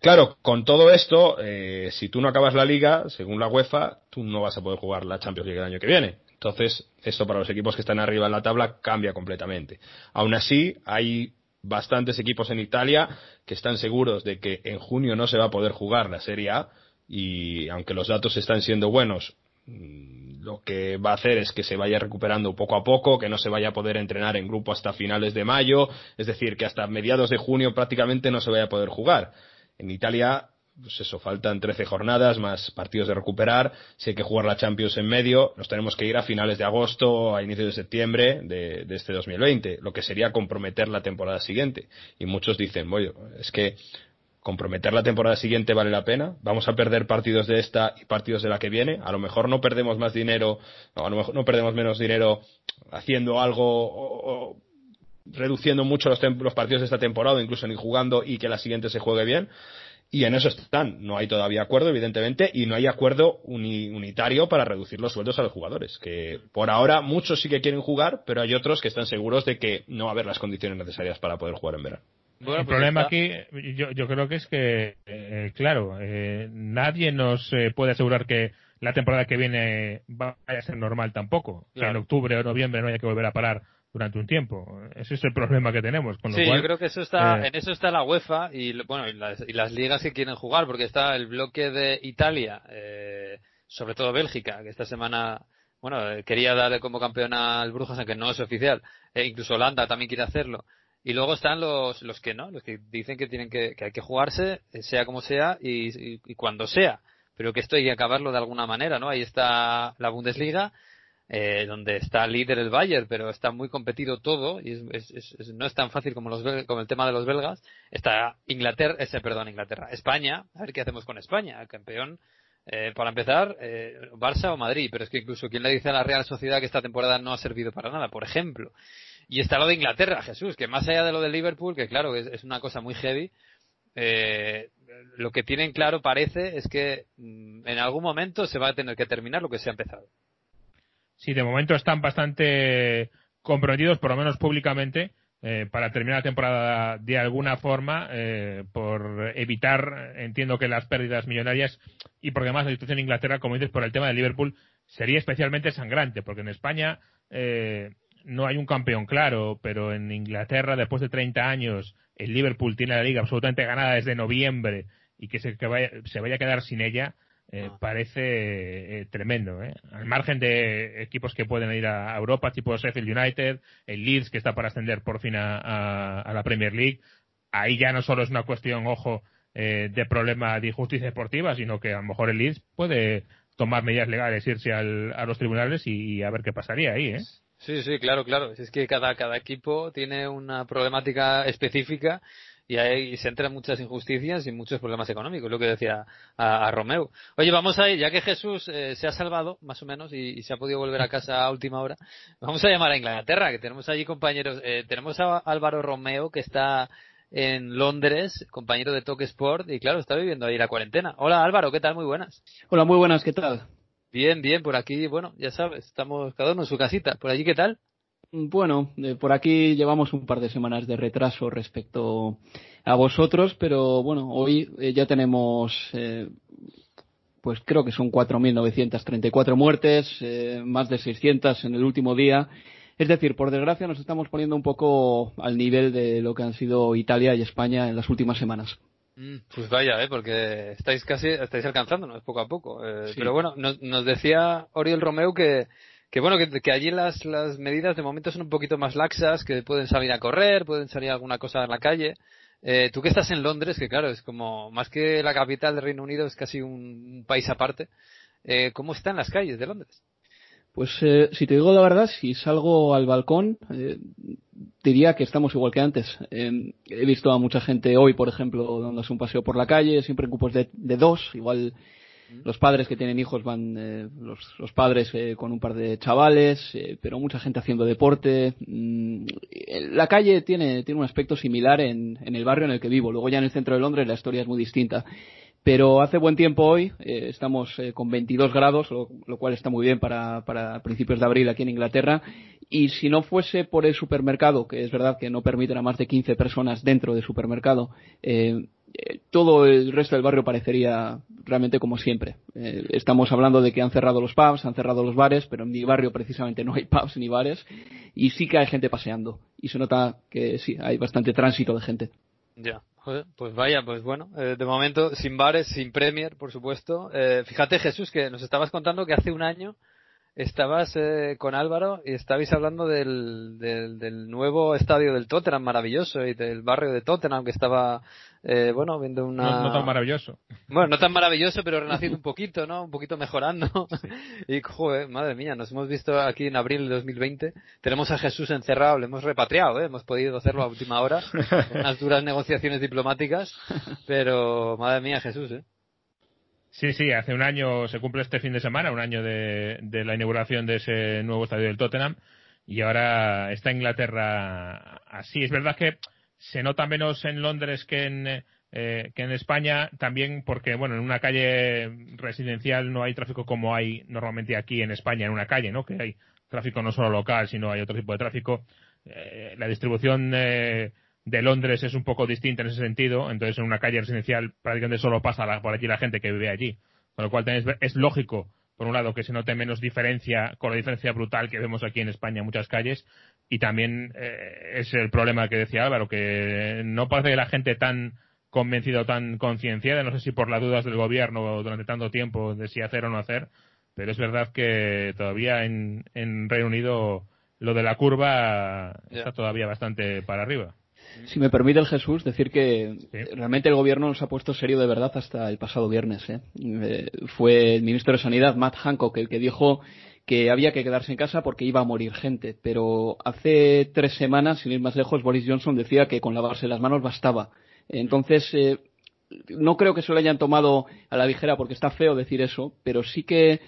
Claro, con todo esto, eh, si tú no acabas la liga, según la UEFA, tú no vas a poder jugar la Champions League el año que viene. Entonces, esto para los equipos que están arriba en la tabla cambia completamente. Aún así, hay bastantes equipos en Italia que están seguros de que en junio no se va a poder jugar la Serie A y aunque los datos están siendo buenos, mm, lo que va a hacer es que se vaya recuperando poco a poco, que no se vaya a poder entrenar en grupo hasta finales de mayo, es decir, que hasta mediados de junio prácticamente no se vaya a poder jugar. En Italia pues eso, faltan 13 jornadas más partidos de recuperar. Si hay que jugar la Champions en medio, nos tenemos que ir a finales de agosto, a inicios de septiembre de, de este 2020, lo que sería comprometer la temporada siguiente. Y muchos dicen, bueno, es que comprometer la temporada siguiente vale la pena. Vamos a perder partidos de esta y partidos de la que viene. A lo mejor no perdemos más dinero, no, a lo mejor no perdemos menos dinero haciendo algo o, reduciendo mucho los, los partidos de esta temporada, incluso ni jugando y que la siguiente se juegue bien. Y en eso están. No hay todavía acuerdo, evidentemente, y no hay acuerdo unitario para reducir los sueldos a los jugadores. Que por ahora muchos sí que quieren jugar, pero hay otros que están seguros de que no va a haber las condiciones necesarias para poder jugar en verano. el pues problema aquí, yo, yo, creo que es que, eh, claro, eh, nadie nos eh, puede asegurar que la temporada que viene vaya a ser normal tampoco. Que en octubre o noviembre no haya que volver a parar durante un tiempo. Ese es el problema que tenemos. Con sí, yo creo que eso está, eh, en eso está la UEFA y, bueno, y las, y las, ligas que quieren jugar, porque está el bloque de Italia, eh, sobre todo Bélgica, que esta semana, bueno, eh, quería darle como campeón al Brujas, aunque no es oficial. E incluso Holanda también quiere hacerlo. Y luego están los, los que no, los que dicen que tienen que, que hay que jugarse, sea como sea y, y cuando sea. Pero que esto hay que acabarlo de alguna manera, ¿no? Ahí está la Bundesliga eh, donde está líder el Bayern, pero está muy competido todo y no es tan fácil como, los, el tema de los belgas. Está Inglaterra, ese, perdón, Inglaterra, España, a ver qué hacemos con España, campeón. Eh, para empezar, eh, Barça o Madrid, pero es que incluso quién le dice a la Real Sociedad que esta temporada no ha servido para nada, por ejemplo. Y está lo de Inglaterra, Jesús, que más allá de lo de Liverpool, que claro, es, es una cosa muy heavy, eh, lo que tienen claro parece es que mm, en algún momento se va a tener que terminar lo que se ha empezado sí, de momento están bastante comprometidos, por lo menos públicamente, eh, para terminar la temporada de alguna forma, eh, por evitar, entiendo que las pérdidas millonarias y porque además la situación en Inglaterra, como dices, por el tema de Liverpool, sería especialmente sangrante, porque en España, eh, no hay un campeón claro, pero en Inglaterra, después de 30 años, el Liverpool tiene la liga absolutamente ganada desde noviembre y que se, vaya, se vaya a quedar sin ella, eh, ah. parece eh, tremendo. ¿eh? Al margen de equipos que pueden ir a Europa, tipo Sheffield United, el Leeds que está para ascender por fin a, la Premier League, ahí ya no solo es una cuestión, ojo, de problema de injusticia deportiva, sino que a lo mejor el Leeds puede tomar medidas legales, irse a los tribunales y, a ver qué pasaría ahí. ¿eh? Sí, sí, claro, claro. Es que cada, cada equipo tiene una problemática específica y ahí se entran muchas injusticias y muchos problemas económicos, lo que decía a, Romeo. Oye, vamos a ir, ya que Jesús eh, se ha salvado, más o menos, y, se ha podido volver a casa a última hora, vamos a llamar a Inglaterra, que tenemos allí compañeros. Eh, tenemos a Álvaro Romeo, que está en Londres, compañero de Talk Sport, y claro, está viviendo ahí la cuarentena. Hola Álvaro, ¿qué tal? Muy buenas. Hola, muy buenas, ¿qué tal? Bien, bien, por aquí, bueno, ya sabes, estamos cada uno en su casita. ¿Por allí qué tal? Bueno, eh, por aquí llevamos un par de semanas de retraso respecto a vosotros, pero bueno, hoy eh, ya tenemos, eh, pues creo que son 4.934 muertes, más de 600 en el último día. Es decir, por desgracia nos estamos poniendo un poco al nivel de lo que han sido Italia y España en las últimas semanas. Mm, pues vaya, ¿eh? porque estáis casi estáis alcanzándonos poco a poco. Eh, pero bueno, nos, nos, decía Oriol Romeo que, que bueno, que, allí las, las medidas de momento son un poquito más laxas, que pueden salir a correr, pueden salir alguna cosa en la calle. Eh, tú que estás en Londres, que claro, es como más que la capital del Reino Unido, es casi un, país aparte. Eh, ¿Cómo están las calles de Londres? Pues eh, si te digo la verdad, si salgo al balcón, eh, diría que estamos igual que antes. Eh, he visto a mucha gente hoy, por ejemplo, dándose un paseo por la calle, siempre en grupos de, dos, igual los padres que tienen hijos van, eh, los, padres eh, con un par de chavales, eh, pero mucha gente haciendo deporte. Mm, la calle tiene, tiene un aspecto similar en, en el barrio en el que vivo. Luego ya en el centro de Londres la historia es muy distinta. Pero hace buen tiempo hoy, eh, estamos eh, con 22 grados, lo, cual está muy bien para, para, principios de abril aquí en Inglaterra. Y si no fuese por el supermercado, que es verdad que no permiten a más de 15 personas dentro del supermercado, eh, todo el resto del barrio parecería realmente como siempre. estamos hablando de que han cerrado los pubs, han cerrado los bares, pero en mi barrio precisamente no hay pubs ni bares. Y sí que hay gente paseando. Y se nota que sí, hay bastante tránsito de gente. Ya pues vaya, pues bueno, eh, de momento sin bares, sin Premier, por supuesto. Eh, fíjate Jesús que nos estabas contando que hace un año estabas eh, con Álvaro y estabais hablando del, del, nuevo estadio del Tottenham maravilloso y del barrio de Tottenham que estaba, eh, bueno, viendo una... No, tan maravilloso. Bueno, no tan maravilloso, pero renaciendo un poquito, ¿no? Un poquito mejorando. y, joder, madre mía, nos hemos visto aquí en abril de 2020. Tenemos a Jesús encerrado, le hemos repatriado, ¿eh? Hemos podido hacerlo a última hora. unas duras negociaciones diplomáticas. Pero, madre mía, Jesús, ¿eh? Sí, sí, hace un año se cumple este fin de semana, un año de, la inauguración de ese nuevo estadio del Tottenham y ahora está Inglaterra así. Es verdad que se nota menos en Londres que en, eh, que en España, también porque, bueno, en una calle residencial no hay tráfico como hay normalmente aquí en España, en una calle, ¿no? Que hay tráfico no solo local, sino hay otro tipo de tráfico. Eh, la distribución eh, de Londres es un poco distinta en ese sentido, entonces en una calle residencial prácticamente solo pasa por allí la gente que vive allí, con lo cual es lógico, por un lado, que se note menos diferencia con la diferencia brutal que vemos aquí en España en muchas calles, y también eh, es el problema que decía Álvaro, que no parece que la gente tan convencida o tan concienciada, no sé si por las dudas del gobierno durante tanto tiempo de si hacer o no hacer, pero es verdad que todavía en, en Reino Unido lo de la curva está todavía bastante para arriba. Si me permite el Jesús, decir que realmente el gobierno nos ha puesto serio de verdad hasta el pasado viernes. ¿eh? Eh, fue el ministro de Sanidad, Matt Hancock, el que dijo que había que quedarse en casa porque iba a morir gente. Pero hace tres semanas, sin ir más lejos, Boris Johnson decía que con lavarse las manos bastaba. Entonces, eh, no creo que se lo hayan tomado a la ligera porque está feo decir eso, pero sí que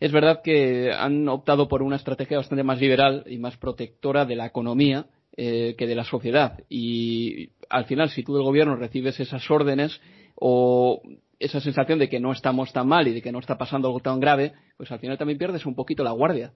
es verdad que han optado por una estrategia bastante más liberal y más protectora de la economía eh, que de la sociedad. Y al final, si tú del gobierno recibes esas órdenes o esa sensación de que no estamos tan mal y de que no está pasando algo tan grave, pues al final también pierdes un poquito la guardia.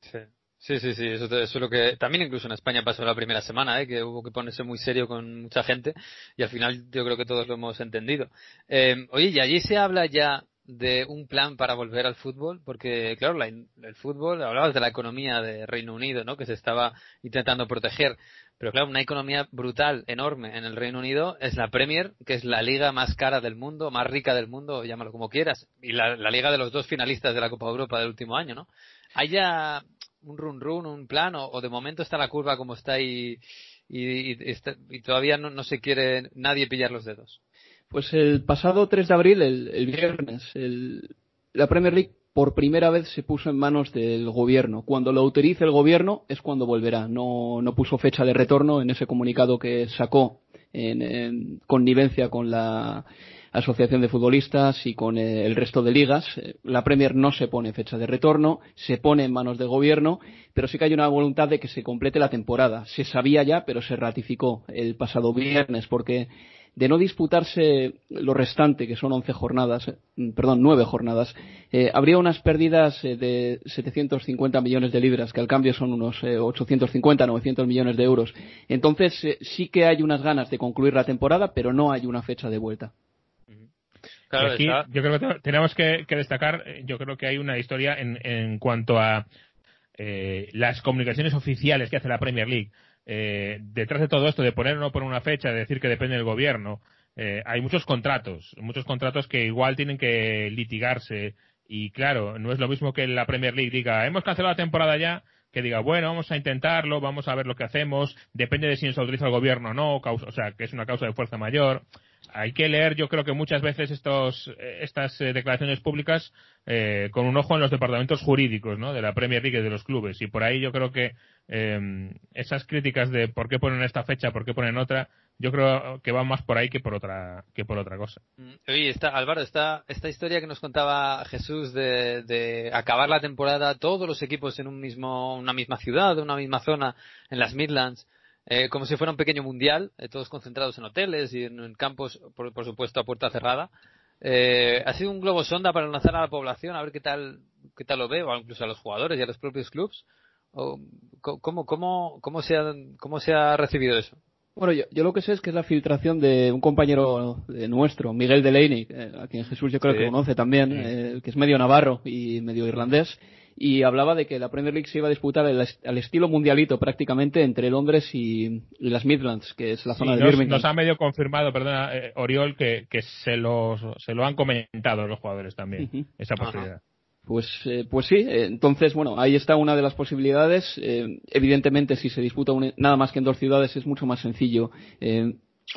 Sí. Sí, sí, sí, eso, es lo que también incluso en España pasó la primera semana, ¿eh? que hubo que ponerse muy serio con mucha gente y al final yo creo que todos lo hemos entendido. Eh, oye, y allí se habla ya de un plan para volver al fútbol? Porque, claro, el fútbol, hablabas de la economía de Reino Unido, ¿no? Que se estaba intentando proteger. Pero claro, una economía brutal, enorme en el Reino Unido es la Premier, que es la liga más cara del mundo, más rica del mundo, llámalo como quieras. Y la, liga de los dos finalistas de la Copa Europa del último año, ¿no? ¿Hay ya un run run, un plan, o, de momento está la curva como está y, y, todavía no, se quiere nadie pillar los dedos? Pues el pasado 3 de abril, el, viernes, la Premier League por primera vez se puso en manos del gobierno. Cuando lo autorice el gobierno es cuando volverá. No, no puso fecha de retorno en ese comunicado que sacó en, connivencia con la Asociación de Futbolistas y con el resto de ligas. La Premier no se pone fecha de retorno, se pone en manos del gobierno, pero sí que hay una voluntad de que se complete la temporada. Se sabía ya, pero se ratificó el pasado viernes porque de no disputarse lo restante, que son 11 jornadas, eh, perdón, 9 jornadas, eh, habría unas pérdidas eh, de 750 millones de libras, que al cambio son unos 850, 900 millones de euros. Entonces, sí que hay unas ganas de concluir la temporada, pero no hay una fecha de vuelta. aquí, yo creo que tenemos que, destacar, yo creo que hay una historia en, en cuanto a las comunicaciones oficiales que hace la Premier League. Eh, detrás de todo esto, de poner o no poner una fecha, de decir que depende del gobierno, eh, hay muchos contratos, muchos contratos que igual tienen que litigarse. Y claro, no es lo mismo que la Premier League diga, hemos cancelado la temporada ya, que diga, bueno, vamos a intentarlo, vamos a ver lo que hacemos, depende de si nos autoriza el gobierno o no, o sea, que es una causa de fuerza mayor hay que leer, yo creo que muchas veces estos, eh, estas eh, declaraciones públicas eh, con un ojo en los departamentos jurídicos ¿no? de la Premier League de los clubes. Y por ahí yo creo que esas críticas de por qué ponen esta fecha, por qué ponen otra, yo creo que van más por ahí que por otra que por otra cosa. Mm, oye, está, Álvaro, esta, esta historia que nos contaba Jesús de, de acabar la temporada todos los equipos en un mismo, una misma ciudad, una misma zona, en las Midlands, eh, como si fuera un pequeño mundial, eh, todos concentrados en hoteles y en, campos, por, supuesto, a puerta cerrada. Eh, ha sido un globo sonda para lanzar a la población a ver qué tal, qué tal lo ve, o incluso a los jugadores y a los propios clubs. ¿Cómo, cómo, cómo, se ha, ¿Cómo se ha recibido eso? Bueno, yo, yo, lo que sé es que es la filtración de un compañero nuestro, Miguel Delaney, a quien Jesús yo creo que conoce también, que es medio navarro y medio irlandés, y hablaba de que la Premier League se iba a disputar al estilo mundialito prácticamente entre Londres y, las Midlands, que es la zona de Birmingham. Nos ha medio confirmado, perdona, eh, Oriol, que, que se, lo, se lo han comentado los jugadores también, esa posibilidad. Pues, eh, pues sí, eh, entonces, bueno, ahí está una de las posibilidades. evidentemente, si se disputa nada más que en dos ciudades, es mucho más sencillo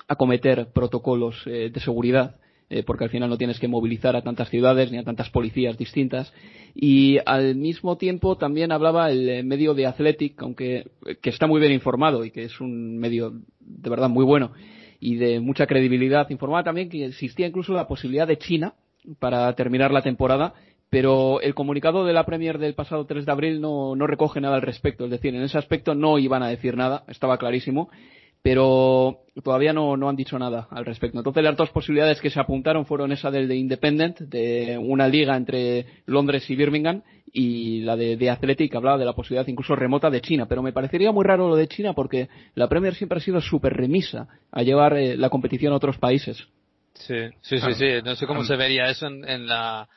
acometer protocolos de seguridad eh, porque al final no tienes que movilizar a tantas ciudades ni a tantas policías distintas. Y al mismo tiempo también hablaba el eh, medio de Athletic, aunque eh, que está muy bien informado y que es un medio de verdad muy bueno y de mucha credibilidad, informaba también que existía incluso la posibilidad de China para terminar la temporada, pero el comunicado de la Premier del pasado 3 de abril no, no recoge nada al respecto, es decir, en ese aspecto no iban a decir nada, estaba clarísimo pero todavía no, no han dicho nada al respecto. Entonces las dos posibilidades que se apuntaron fueron esa del de Independent, de una liga entre Londres y Birmingham, y la de, de Athletic, que hablaba de la posibilidad incluso remota de China. Pero me parecería muy raro lo de China porque la Premier siempre ha sido súper remisa a llevar eh, la competición a otros países. Sí, sí, sí, sí. No sé cómo se vería eso en, en la...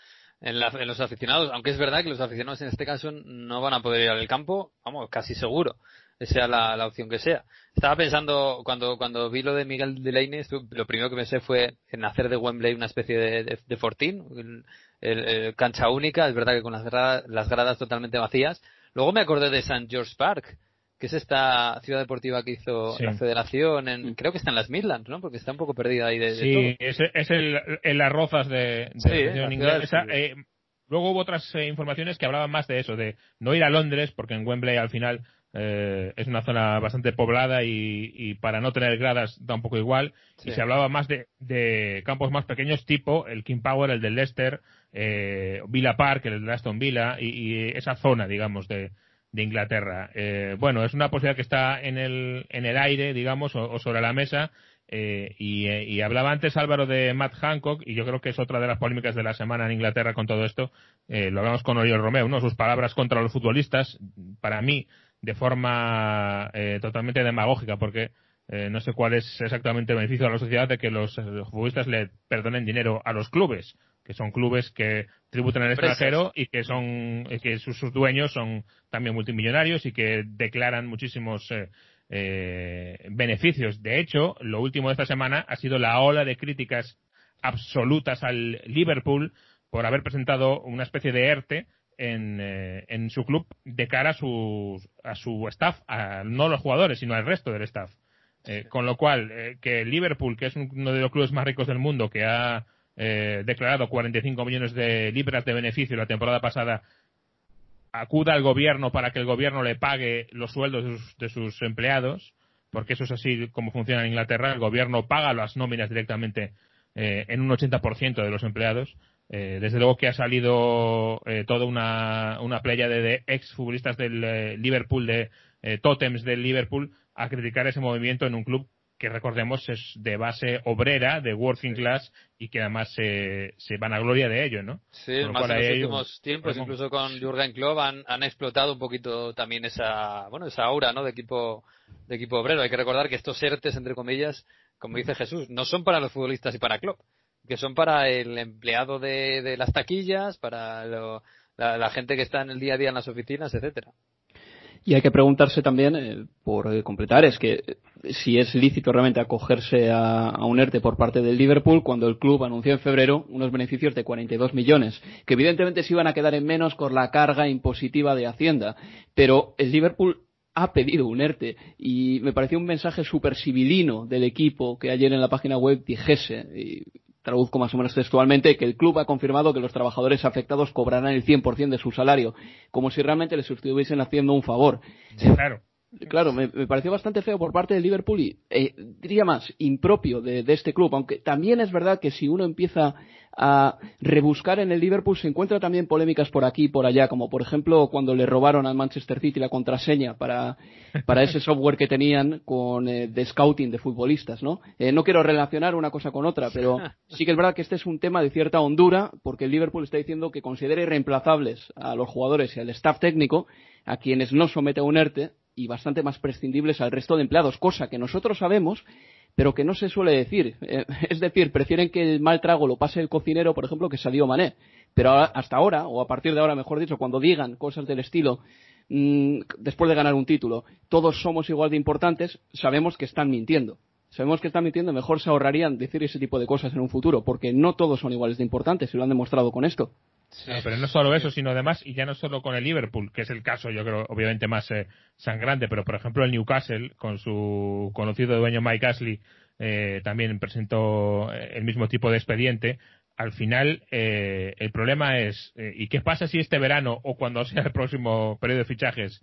En, la, en, los aficionados, aunque es verdad que los aficionados en este caso no van a poder ir al campo, vamos, casi seguro sea la, la, opción que sea. Estaba pensando, cuando, cuando vi lo de Miguel Delaney, lo primero que pensé fue en hacer de Wembley una especie de, de, fortín, el, cancha única, es verdad que con las gradas, las gradas totalmente vacías. Luego me acordé de St. George Park, que es esta ciudad deportiva que hizo la federación, en, mm. creo que está en las Midlands, ¿no? Porque está un poco perdida ahí de, sí, es, es el, en las rozas de, de sí, inglesa. Eh, luego hubo otras eh, informaciones que hablaban más de eso, de no ir a Londres, porque en Wembley al final eh, es una zona bastante poblada y, para no tener gradas da un poco igual. Y se hablaba más de, campos más pequeños tipo el King Power, el del Leicester, eh, Villa Park, el de Aston Villa y, esa zona, digamos, de, Inglaterra. Eh, bueno, es una posibilidad que está en el, en el aire, digamos, o, sobre la mesa. y, hablaba antes Álvaro de Matt Hancock, y yo creo que es otra de las polémicas de la semana en Inglaterra con todo esto. lo hablamos con Oriol Romeo, ¿no? Sus palabras contra los futbolistas, para mí, de forma eh, totalmente demagógica, porque eh, no sé cuál es exactamente el beneficio a la sociedad de que los, futbolistas le perdonen dinero a los clubes. que son clubes que tributan el extranjero y que son que sus, dueños son también multimillonarios y que declaran muchísimos eh, eh, beneficios. De hecho, lo último de esta semana ha sido la ola de críticas absolutas al Liverpool por haber presentado una especie de ERTE en, eh, en su club de cara a su, a su staff, a, no los jugadores, sino al resto del staff. Eh, con lo cual, eh, que Liverpool, que es uno de los clubes más ricos del mundo, que ha eh, declarado 45 millones de libras de beneficio la temporada pasada, acuda al gobierno para que el gobierno le pague los sueldos de sus, de sus empleados, porque eso es así como funciona en Inglaterra, el gobierno paga las nóminas directamente en un 80% de los empleados. Desde luego que ha salido toda una, una playa de, de ex futbolistas del Liverpool, de tótems del Liverpool, a criticar ese movimiento en un club que recordemos es de base obrera, de working class y que además se, se van a gloria de ello, ¿no? Sí, más en los últimos tiempos, incluso con Jürgen Klopp han, han, explotado un poquito también esa, bueno, esa aura, ¿no? De equipo, de equipo obrero. Hay que recordar que estos ERTES, entre comillas, como dice Jesús, no son para los futbolistas y para Klopp, que son para el empleado de, las taquillas, para la, la gente que está en el día a día en las oficinas, etcétera. Y hay que preguntarse también, eh, por eh, completar, es que eh, si es lícito realmente acogerse a, un ERTE por parte del Liverpool cuando el club anunció en febrero unos beneficios de 42 millones, que evidentemente se iban a quedar en menos con la carga impositiva de Hacienda. Pero el Liverpool ha pedido un ERTE y me pareció un mensaje súper civilino del equipo que ayer en la página web dijese, y traduzco más o menos textualmente, que el club ha confirmado que los trabajadores afectados cobrarán el 100% de su salario, como si realmente les estuviesen haciendo un favor. claro. Claro, me, pareció bastante feo por parte del Liverpool y eh, diría más, impropio de, este club, aunque también es verdad que si uno empieza a rebuscar en el Liverpool se encuentra también polémicas por aquí y por allá, como por ejemplo cuando le robaron al Manchester City la contraseña para, para ese software que tenían con eh, de scouting de futbolistas, ¿no? Eh, no quiero relacionar una cosa con otra, pero sí que es verdad que este es un tema de cierta hondura, porque el Liverpool está diciendo que considera irreemplazables a los jugadores y al staff técnico, a quienes no somete a un ERTE, y bastante más prescindibles al resto de empleados, cosa que nosotros sabemos, pero que no se suele decir. Eh, es decir, prefieren que el mal trago lo pase el cocinero, por ejemplo, que salió Mané. Pero hasta ahora, o a partir de ahora, mejor dicho, cuando digan cosas del estilo, mm, después de ganar un título, todos somos igual de importantes, sabemos que están mintiendo. Sabemos que están mintiendo, mejor se ahorrarían decir ese tipo de cosas en un futuro, porque no todos son iguales de importantes, y lo han demostrado con esto pero no solo eso, sino además, y ya no solo con el Liverpool, que es el caso, yo creo, obviamente más eh, sangrante, pero por ejemplo el Newcastle, con su conocido dueño Mike Ashley, eh, también presentó eh, el mismo tipo de expediente. Al final, el problema es, ¿y qué pasa si este verano o cuando sea el próximo periodo de fichajes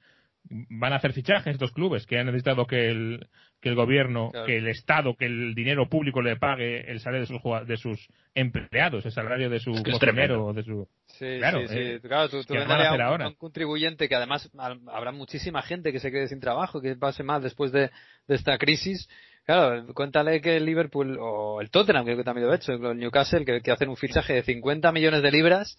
van a hacer fichajes estos clubes que han necesitado que el, que el gobierno, que el Estado, que el dinero público le pague el salario de sus, de sus empleados, el salario de su cocinero, de su... Sí, claro, sí, eh, claro, tú, tú a, un, contribuyente que además habrá muchísima gente que se quede sin trabajo, que pase mal después de, de esta crisis. Claro, cuéntale que el Liverpool o el Tottenham, creo que también lo ha hecho, el Newcastle, que, que hacen un fichaje de 50 millones de libras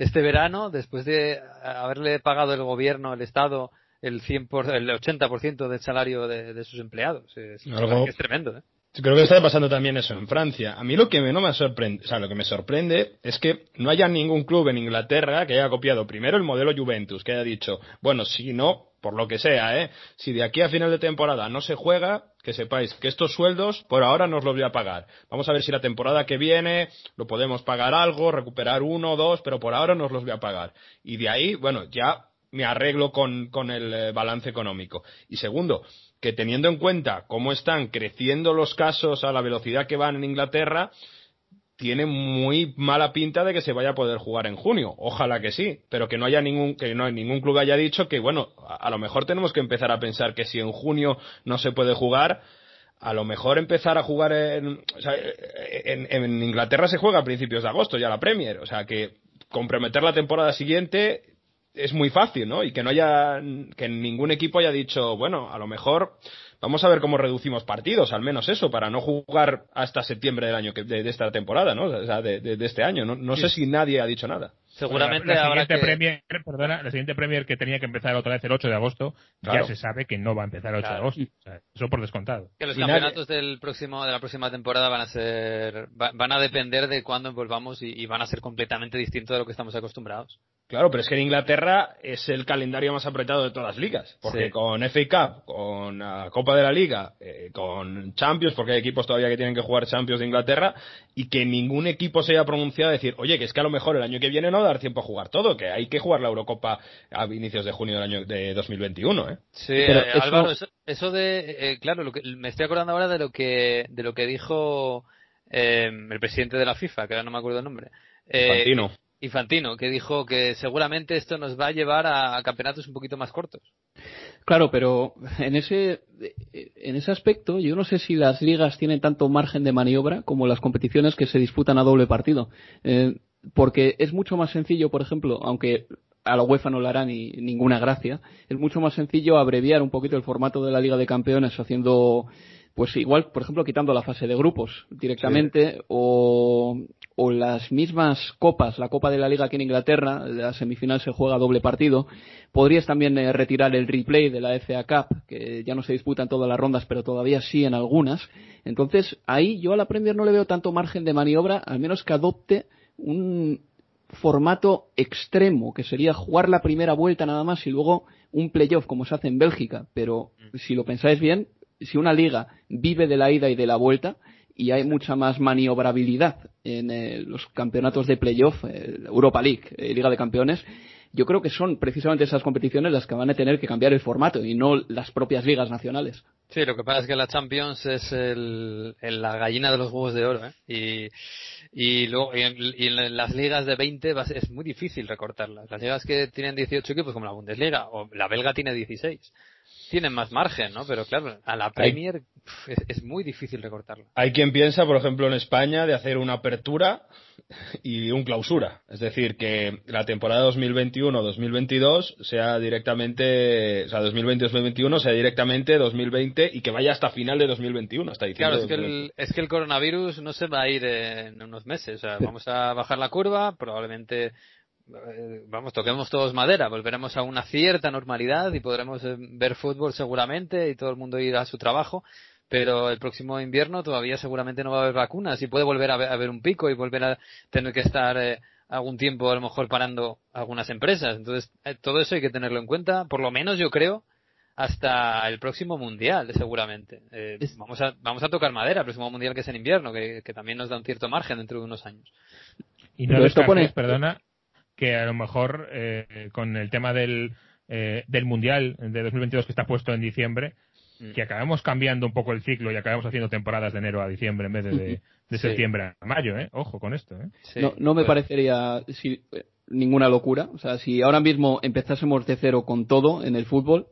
este verano, después de haberle pagado el gobierno, el Estado, el 100 el 80% del salario de, sus empleados. Es, es tremendo, ¿eh? Creo que está pasando también eso en Francia. A mí lo que me, no me sorprende, o sea, lo que me sorprende es que no haya ningún club en Inglaterra que haya copiado primero el modelo Juventus, que haya dicho, bueno, si no, por lo que sea, ¿eh? Si de aquí a final de temporada no se juega, que sepáis que estos sueldos por ahora nos los voy a pagar. Vamos a ver si la temporada que viene lo podemos pagar algo, recuperar uno o dos, pero por ahora nos los voy a pagar. Y de ahí, bueno, ya me arreglo con, con el eh, balance económico. Y segundo, que teniendo en cuenta cómo están creciendo los casos a la velocidad que van en Inglaterra, tiene muy mala pinta de que se vaya a poder jugar en junio. Ojalá que sí, pero que no haya ningún, que no ningún club haya dicho que, bueno, a, lo mejor tenemos que empezar a pensar que si en junio no se puede jugar, a lo mejor empezar a jugar en, o sea, en, en, Inglaterra se juega a principios de agosto ya la Premier, o sea que comprometer la temporada siguiente es muy fácil, ¿no? Y que no haya, que ningún equipo haya dicho, bueno, a lo mejor vamos a ver cómo reducimos partidos, al menos eso, para no jugar hasta septiembre del año que, de, esta temporada, ¿no? O sea, de, de, este año. No, no sé si nadie ha dicho nada. Seguramente la, siguiente Premier, perdona, la siguiente Premier que tenía que empar otra vez el 8 de agosto, ya se sabe que no va a empezar el 8 de agosto. O sea, eso por descontado. Que los campeonatos del próximo, de la próxima temporada van a ser, van a depender de cuándo volvamos y, y van a ser completamente distintos de lo que estamos acostumbrados. Claro, pero es que en Inglaterra es el calendario más apretado de todas las ligas. Porque con FA Cup, con la Copa de la Liga, eh, con Champions, porque hay equipos todavía que tienen que jugar Champions de Inglaterra, y que ningún equipo se haya pronunciado a decir, oye, que es que a lo mejor el año que viene no va a dar tiempo a jugar todo, que hay que jugar la Eurocopa a inicios de junio del año de 2021, ¿eh? Sí, pero eh, Álvaro, eso, de, eh, claro, lo que, me estoy acordando ahora de lo que, de lo que dijo el presidente de la FIFA, que ahora no me acuerdo el nombre. Infantino. Infantino, que dijo que seguramente esto nos va a llevar a, campeonatos un poquito más cortos. Claro, pero en ese, en ese aspecto yo no sé si las ligas tienen tanto margen de maniobra como las competiciones que se disputan a doble partido. Eh, porque es mucho más sencillo, por ejemplo, aunque a la UEFA no le hará ni ninguna gracia, es mucho más sencillo abreviar un poquito el formato de la Liga de Campeones haciendo pues igual, por ejemplo, quitando la fase de grupos directamente o, o, las mismas copas, la Copa de la Liga aquí en Inglaterra, la semifinal se juega doble partido, podrías también eh, retirar el replay de la FA Cup, que ya no se disputa en todas las rondas, pero todavía sí en algunas. Entonces, ahí yo a la Premier no le veo tanto margen de maniobra, al menos que adopte un formato extremo, que sería jugar la primera vuelta nada más y luego un playoff como se hace en Bélgica, pero mm. si lo pensáis bien, si una liga vive de la ida y de la vuelta y hay mucha más maniobrabilidad en eh, los campeonatos de playoff, eh, Europa League, eh, Liga de Campeones, yo creo que son precisamente esas competiciones las que van a tener que cambiar el formato y no las propias ligas nacionales. Sí, lo que pasa es que la Champions es el, la gallina de los huevos de oro, Y, y luego y en, las ligas de 20 es muy difícil recortarlas. Las ligas que tienen 18 equipos, como la Bundesliga, o la belga tiene 16 tienen más margen, ¿no? Pero claro, a la Premier es, muy difícil recortarlo. Hay quien piensa, por ejemplo, en España, de hacer una apertura y un clausura. Es decir, que la temporada 2021-2022 sea directamente, o sea, 2020-2021 sea directamente 2020 y que vaya hasta final de 2021, hasta diciembre. Claro, es que, el, es que el coronavirus no se va a ir en unos meses. O sea, vamos a bajar la curva, probablemente vamos, toquemos todos madera, volveremos a una cierta normalidad y podremos eh, ver fútbol seguramente y todo el mundo ir a su trabajo, pero el próximo invierno todavía seguramente no va a haber vacunas y puede volver a haber un pico y volver a tener que estar eh, algún tiempo a lo mejor parando algunas empresas. Entonces, todo eso hay que tenerlo en cuenta, por lo menos yo creo, hasta el próximo mundial, seguramente. vamos, a, vamos a tocar madera, el próximo mundial que es en invierno, que, también nos da un cierto margen dentro de unos años. Y no esto pone... perdona, que a lo mejor eh, con el tema del, eh, del Mundial de 2022 que está puesto en diciembre, mm. que acabemos cambiando un poco el ciclo y acabemos haciendo temporadas de enero a diciembre en vez de, de, septiembre a mayo, ¿eh? Ojo con esto, ¿eh? no, no me parecería ninguna locura. O sea, si ahora mismo empezásemos de cero con todo en el fútbol,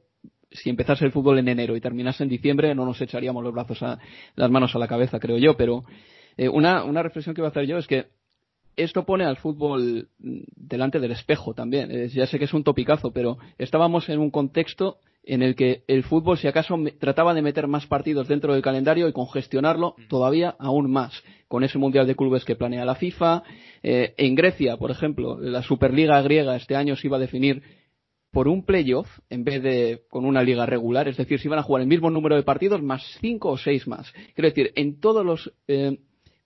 si empezase el fútbol en enero y terminase en diciembre, no nos echaríamos los brazos a las manos a la cabeza, creo yo. Pero una, una reflexión que voy a hacer yo es que esto pone al fútbol delante del espejo también. ya sé que es un topicazo, pero estábamos en un contexto en el que el fútbol, si acaso, trataba de meter más partidos dentro del calendario y congestionarlo mm. todavía aún más, con ese Mundial de Clubes que planea la FIFA. Eh, en Grecia, por ejemplo, la Superliga griega este año se iba a definir por un playoff en vez de con una liga regular, es decir, se iban a jugar el mismo número de partidos más cinco o seis más. Quiero decir, en todos los eh,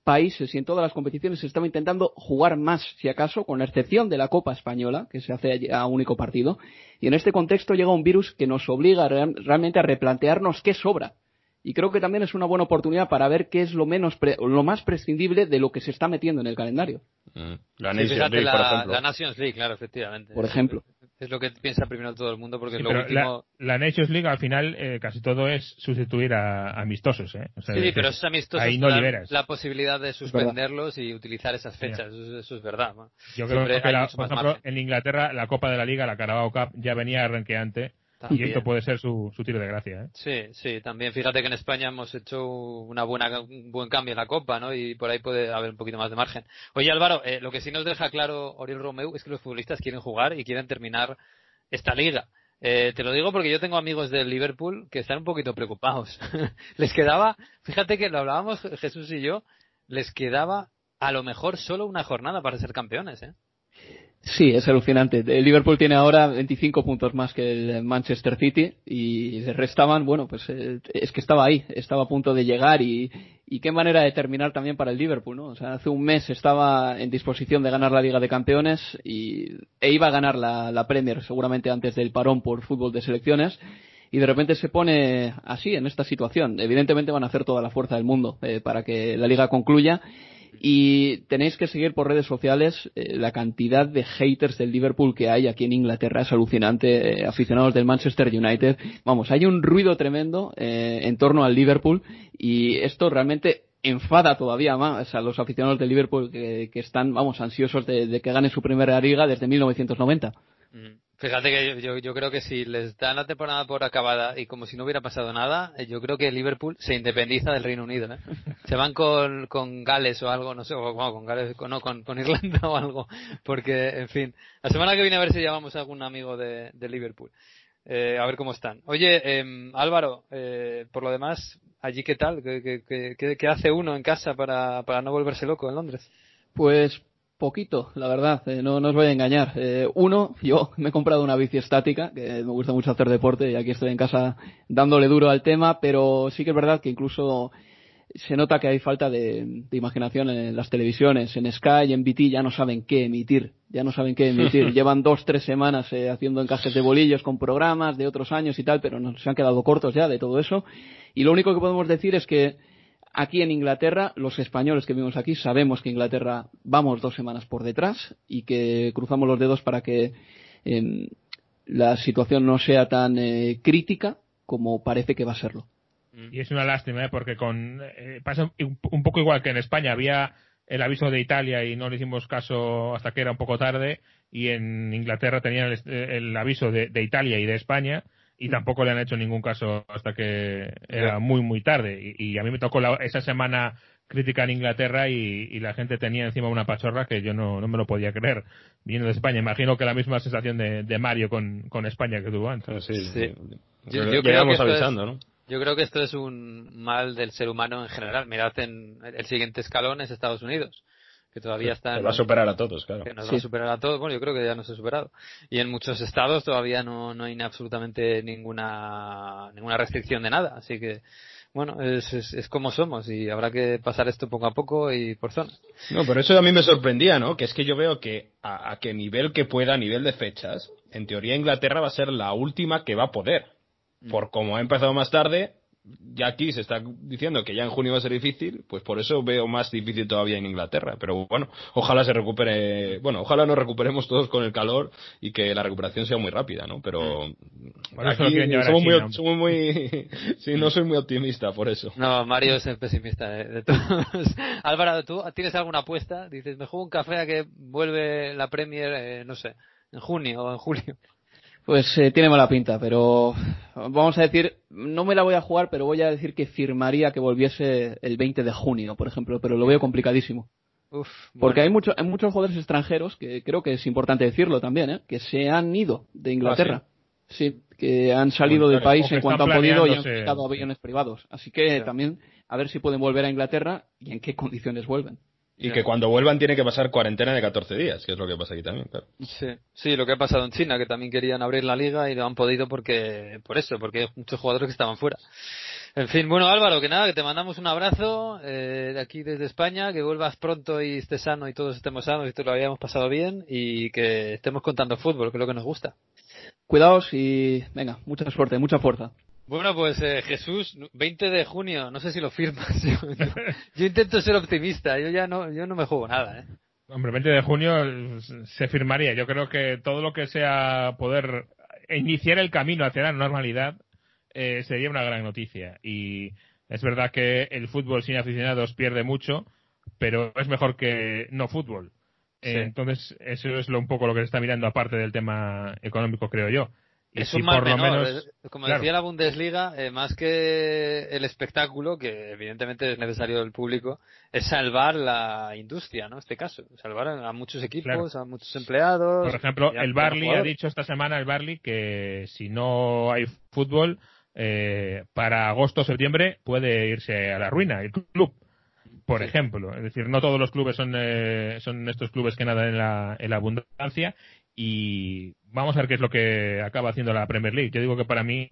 países y en todas las competiciones se estaba intentando jugar más, si acaso, con la excepción de la Copa Española, que se hace a único partido. Y en este contexto llega un virus que nos obliga realmente a replantearnos qué sobra. Y creo que también es una buena oportunidad para ver qué es lo menos lo más prescindible de lo que se está metiendo en el calendario. Mm. La, Nations League, por ejemplo. la Nations League, claro, efectivamente. Por ejemplo es lo que piensa primero todo el mundo porque lo último... la, Nations League al final eh, casi todo es sustituir a, amistosos ¿eh? sí pero esos amistosos ahí no liberas. la posibilidad de suspenderlos y utilizar esas fechas eso, es verdad yo creo que por ejemplo en Inglaterra la Copa de la Liga la Carabao Cup ya venía arranqueante Y esto puede ser su, tiro de gracia. ¿eh? Sí, sí. También fíjate que en España hemos hecho una buena, un buen cambio en la Copa, ¿no? Y por ahí puede haber un poquito más de margen. Oye, Álvaro, eh, lo que sí nos deja claro Oriol Romeu es que los futbolistas quieren jugar y quieren terminar esta liga. Eh, te lo digo porque yo tengo amigos del Liverpool que están un poquito preocupados. les quedaba, fíjate que lo hablábamos Jesús y yo, les quedaba a lo mejor solo una jornada para ser campeones, ¿eh? Sí, es alucinante. El Liverpool tiene ahora 25 puntos más que el Manchester City y le restaban, bueno, pues eh, es que estaba ahí, estaba a punto de llegar y, y qué manera de terminar también para el Liverpool, ¿no? O sea, hace un mes estaba en disposición de ganar la Liga de Campeones y, e iba a ganar la, la Premier seguramente antes del parón por fútbol de selecciones y de repente se pone así en esta situación. Evidentemente van a hacer toda la fuerza del mundo eh, para que la liga concluya y tenéis que seguir por redes sociales eh, la cantidad de haters del Liverpool que hay aquí en Inglaterra. Es alucinante. Eh, aficionados del Manchester United. Vamos, hay un ruido tremendo eh, en torno al Liverpool y esto realmente enfada todavía más a los aficionados del Liverpool que, están, vamos, ansiosos de, que gane su primera liga desde 1990. Mm. Fíjate que yo, yo, creo que si les dan la temporada por acabada y como si no hubiera pasado nada, eh, yo creo que Liverpool se independiza del Reino Unido. ¿eh? Se van con, con Gales o algo, no sé, o, con Gales, no, con, con, Irlanda o algo. Porque, en fin, la semana que viene a ver si llamamos a algún amigo de, de Liverpool. Eh, a ver cómo están. Oye, eh, Álvaro, eh, por lo demás, ¿allí qué tal? ¿Qué, qué, qué, qué hace uno en casa para, para no volverse loco en Londres? Pues poquito, la verdad, eh, no, no, os voy a engañar. Eh, uno, yo me he comprado una bici estática, que me gusta mucho hacer deporte y aquí estoy en casa dándole duro al tema, pero sí que es verdad que incluso se nota que hay falta de, imaginación en las televisiones, en Sky y en BT ya no saben qué emitir, ya no saben qué emitir. Llevan dos, tres semanas eh, haciendo encajes de bolillos con programas de otros años y tal, pero se han quedado cortos ya de todo eso. Y lo único que podemos decir es que Aquí en Inglaterra, los españoles que vivimos aquí sabemos que Inglaterra vamos dos semanas por detrás y que cruzamos los dedos para que em, la situación no sea tan eh, crítica como parece que va a serlo. Y es una lástima, ¿eh? porque con, eh, pasa un poco igual que en España. Había el aviso de Italia y no le hicimos caso hasta que era un poco tarde. Y en Inglaterra tenían el, aviso de, Italia y de España y tampoco le han hecho ningún caso hasta que era muy, muy tarde. Y, a mí me tocó esa semana crítica en Inglaterra y, la gente tenía encima una pachorra que yo no, no me lo podía creer viniendo de España. Imagino que la misma sensación de, Mario con, con, España que tuvo antes. Sí, sí. Yo, creo que avisando, ¿no? Yo creo que esto es un mal del ser humano en general. Mirad, en el siguiente escalón es Estados Unidos que todavía está va a superar a todos, claro. Que nos va a superar a todos. Bueno, yo creo que ya nos ha superado. Y en muchos estados todavía no, no hay absolutamente ninguna ninguna restricción de nada. Así que, bueno, es, es, como somos y habrá que pasar esto poco a poco y por zona. No, pero eso a mí me sorprendía, ¿no? Que es que yo veo que a, a qué nivel que pueda, a nivel de fechas, en teoría Inglaterra va a ser la última que va a poder. Mm. Por como ha empezado más tarde, ya aquí se está diciendo que ya en junio va a ser difícil, pues por eso veo más difícil todavía en Inglaterra. Pero bueno, ojalá se recupere, bueno, ojalá nos recuperemos todos con el calor y que la recuperación sea muy rápida, ¿no? Pero aquí somos, muy, somos muy, sí, no soy muy optimista por eso. No, Mario es el pesimista de, todos. Álvaro, ¿tú tienes alguna apuesta? Dices, me juego un café a que vuelve la Premier, eh, no sé, en junio o en julio. Pues eh, tiene mala pinta, pero vamos a decir, no me la voy a jugar, pero voy a decir que firmaría que volviese el 20 de junio, por ejemplo, pero lo veo complicadísimo. Porque hay, mucho, hay muchos jugadores extranjeros, que creo que es importante decirlo también, ¿eh? que se han ido de Inglaterra. Ah, ¿sí? que han salido del país en cuanto han podido y han buscado aviones privados. Así que también a ver si pueden volver a Inglaterra y en qué condiciones vuelven. Y que cuando vuelvan tiene que pasar cuarentena de 14 días, que es lo que pasa aquí también, Sí, sí, lo que ha pasado en China, que también querían abrir la liga y no han podido porque, por eso, porque hay muchos jugadores que estaban fuera. En fin, bueno Álvaro, que nada, que te mandamos un abrazo eh, de aquí desde España, que vuelvas pronto y estés sano y todos estemos sanos y todos lo habíamos pasado bien y que estemos contando fútbol, que es lo que nos gusta. Cuidaos y venga, mucha suerte, mucha fuerza. Bueno, pues eh, Jesús, 20 de junio, no sé si lo firmas. Yo, intento ser optimista, yo ya no, yo no me juego nada. ¿eh? Hombre, 20 de junio se firmaría. Yo creo que todo lo que sea poder iniciar el camino hacia la normalidad eh, sería una gran noticia. Y es verdad que el fútbol sin aficionados pierde mucho, pero es mejor que no fútbol. entonces, eso es lo, un poco lo que se está mirando aparte del tema económico, creo yo. Es un mal menor. Eh, como decía la Bundesliga, eh, más que el espectáculo, que evidentemente es necesario del público, es salvar la industria, ¿no? Este caso, salvar a muchos equipos, a muchos empleados. Por ejemplo, el Barley ha dicho esta semana el Barley que si no hay fútbol eh, para agosto o septiembre puede irse a la ruina el club. Por ejemplo, es decir, no todos los clubes son, son estos clubes que nadan en la, en la abundancia y vamos a ver qué es lo que acaba haciendo la Premier League. Yo digo que para mí,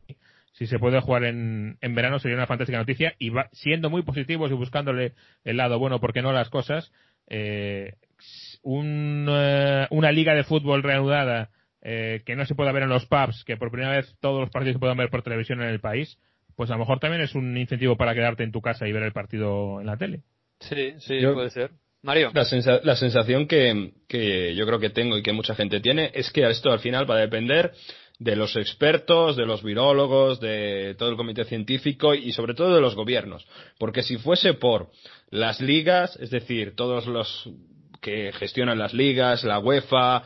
si se puede jugar en, en verano, sería una fantástica noticia. Y siendo muy positivos y buscándole el lado bueno, porque no las cosas, eh, un, eh, una liga de fútbol reanudada eh, que no se pueda ver en los pubs, que por primera vez todos los partidos se puedan ver por televisión en el país, pues a lo mejor también es un incentivo para quedarte en tu casa y ver el partido en la tele. Sí, sí, puede ser. Mario. La, sensación que, yo creo que tengo y que mucha gente tiene es que esto al final va a depender de los expertos, de los virólogos, de todo el comité científico y sobre todo de los gobiernos. Porque si fuese por las ligas, es decir, todos los que gestionan las ligas, la UEFA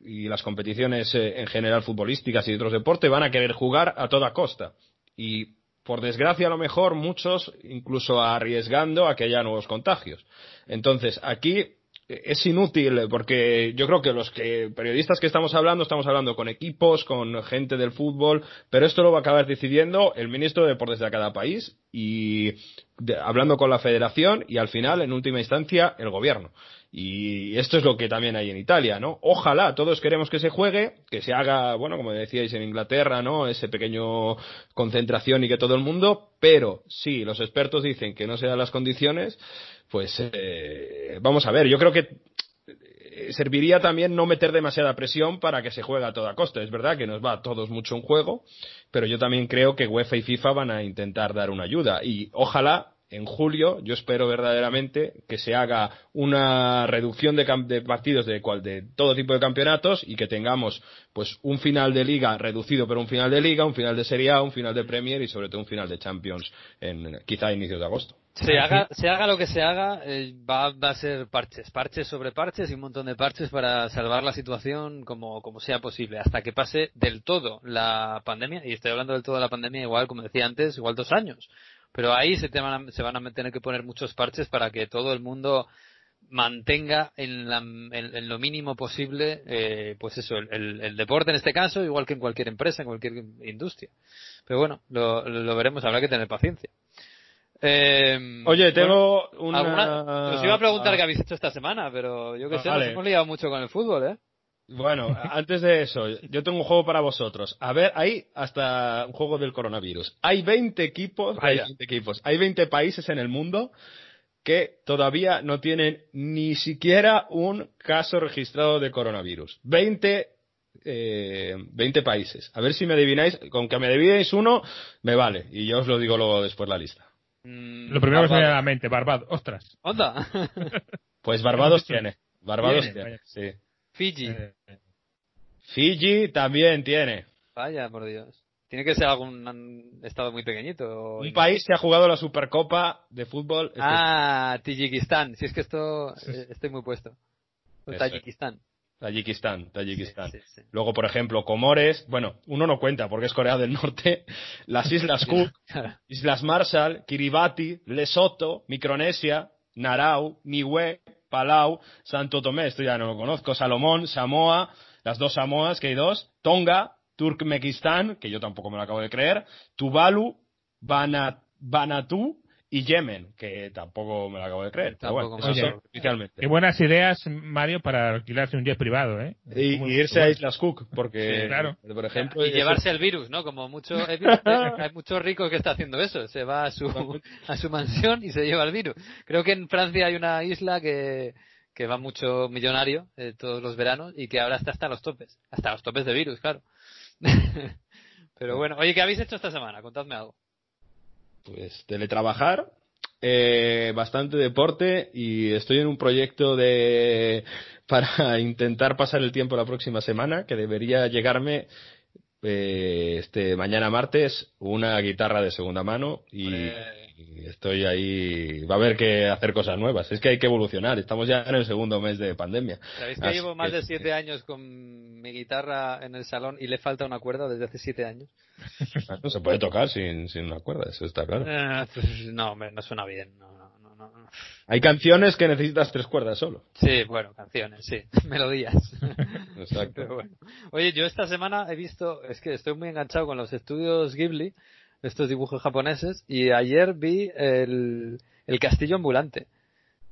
y las competiciones eh, en general futbolísticas y otros deportes van a querer jugar a toda costa. Por desgracia a lo mejor muchos incluso arriesgando a que haya nuevos contagios. Entonces, aquí es inútil porque yo creo que los que, periodistas que estamos hablando estamos hablando con equipos, con gente del fútbol, pero esto lo va a acabar decidiendo el ministro de deportes de cada país y hablando con la federación y al final en última instancia el gobierno. Y esto es lo que también hay en Italia, ¿no? Ojalá todos queremos que se juegue, que se haga, bueno, como decíais en Inglaterra, ¿no? Ese pequeño concentración y que todo el mundo, pero si los expertos dicen que no se dan las condiciones, pues eh, vamos a ver, yo creo que eh, serviría también no meter demasiada presión para que se juegue a toda costa. Es verdad que nos va a todos mucho en juego, pero yo también creo que UEFA y FIFA van a intentar dar una ayuda y ojalá en julio yo espero verdaderamente que se haga una reducción de, partidos de, de, todo tipo de campeonatos y que tengamos pues un final de liga reducido pero un final de liga, un final de Serie A, un final de Premier y sobre todo un final de Champions en quizá a inicios de agosto. Se haga, se haga lo que se haga, eh, va, va, a ser parches, parches sobre parches y un montón de parches para salvar la situación como, como sea posible, hasta que pase del todo la pandemia, y estoy hablando del todo de la pandemia igual, como decía antes, igual dos años. Pero ahí se, te van a, se van a tener que poner muchos parches para que todo el mundo mantenga en, la, en, lo mínimo posible, eh, pues eso, el, el, deporte en este caso, igual que en cualquier empresa, en cualquier industria. Pero bueno, lo, lo veremos, habrá que tener paciencia. Eh, Oye, tengo una... Os iba a preguntar qué habéis hecho esta semana, pero yo que sé, nos hemos liado mucho con el fútbol, ¿eh? Bueno, antes de eso, yo tengo un juego para vosotros. A ver, hay hasta un juego del coronavirus. Hay 20 equipos, hay 20 equipos, hay 20 países en el mundo que todavía no tienen ni siquiera un caso registrado de coronavirus. 20, eh, 20 países. A ver si me adivináis, con que me adivinéis uno, me vale. Y yo os lo digo luego después la lista. Mm, lo primero que me viene a la mente, Barbados. Ostras. ¿Onda? pues Barbados tiene. Barbados tiene, sí. Fiji. Eh, Fiji también tiene. Vaya, por Dios. Tiene que ser algún estado muy pequeñito. Un país que ha jugado la Supercopa de fútbol. Ah, Tayikistán. Si es que esto eh, estoy muy puesto. Tayikistán. Tayikistán, Tayikistán. Luego, por ejemplo, Comores, bueno, uno no cuenta porque es Corea del Norte, las Islas Cook, Islas Marshall, Kiribati, Lesoto, Micronesia, Narau, Niue, Palau, Santo Tomé, esto ya no lo conozco, Salomón, Samoa, las dos Samoas, que hay dos, Tonga, Turkmenistán, que yo tampoco me lo acabo de creer, Tuvalu, Banatú y Yemen, que tampoco me lo acabo de creer. oficialmente. Qué buenas ideas, Mario, para alquilarse un jet privado, ¿eh? Y, irse a Islas Cook, porque, claro. por ejemplo... Y llevarse el virus, ¿no? Como mucho, hay muchos ricos que está haciendo eso. Se va a su, a su mansión y se lleva el virus. Creo que en Francia hay una isla que, que va mucho millonario eh, todos los veranos y que ahora está hasta los topes. Hasta los topes de virus, claro. Pero bueno, oye, ¿qué habéis hecho esta semana? Contadme algo pues teletrabajar, eh, bastante deporte y estoy en un proyecto de para intentar pasar el tiempo la próxima semana que debería llegarme eh, este mañana martes una guitarra de segunda mano y estoy ahí. Va a haber que hacer cosas nuevas. Es que hay que evolucionar. Estamos ya en el segundo mes de pandemia. ¿Sabéis que llevo más de siete años con mi guitarra en el salón y le falta una cuerda desde hace siete años? No se puede tocar sin, sin una cuerda, eso está claro. Eh, pues, no, no suena bien. No, no, no, Hay canciones que necesitas tres cuerdas solo. Sí, bueno, canciones, sí. Melodías. Exacto. Oye, yo esta semana he visto, es que estoy muy enganchado con los estudios Ghibli estos dibujos japoneses y ayer vi el, el castillo ambulante.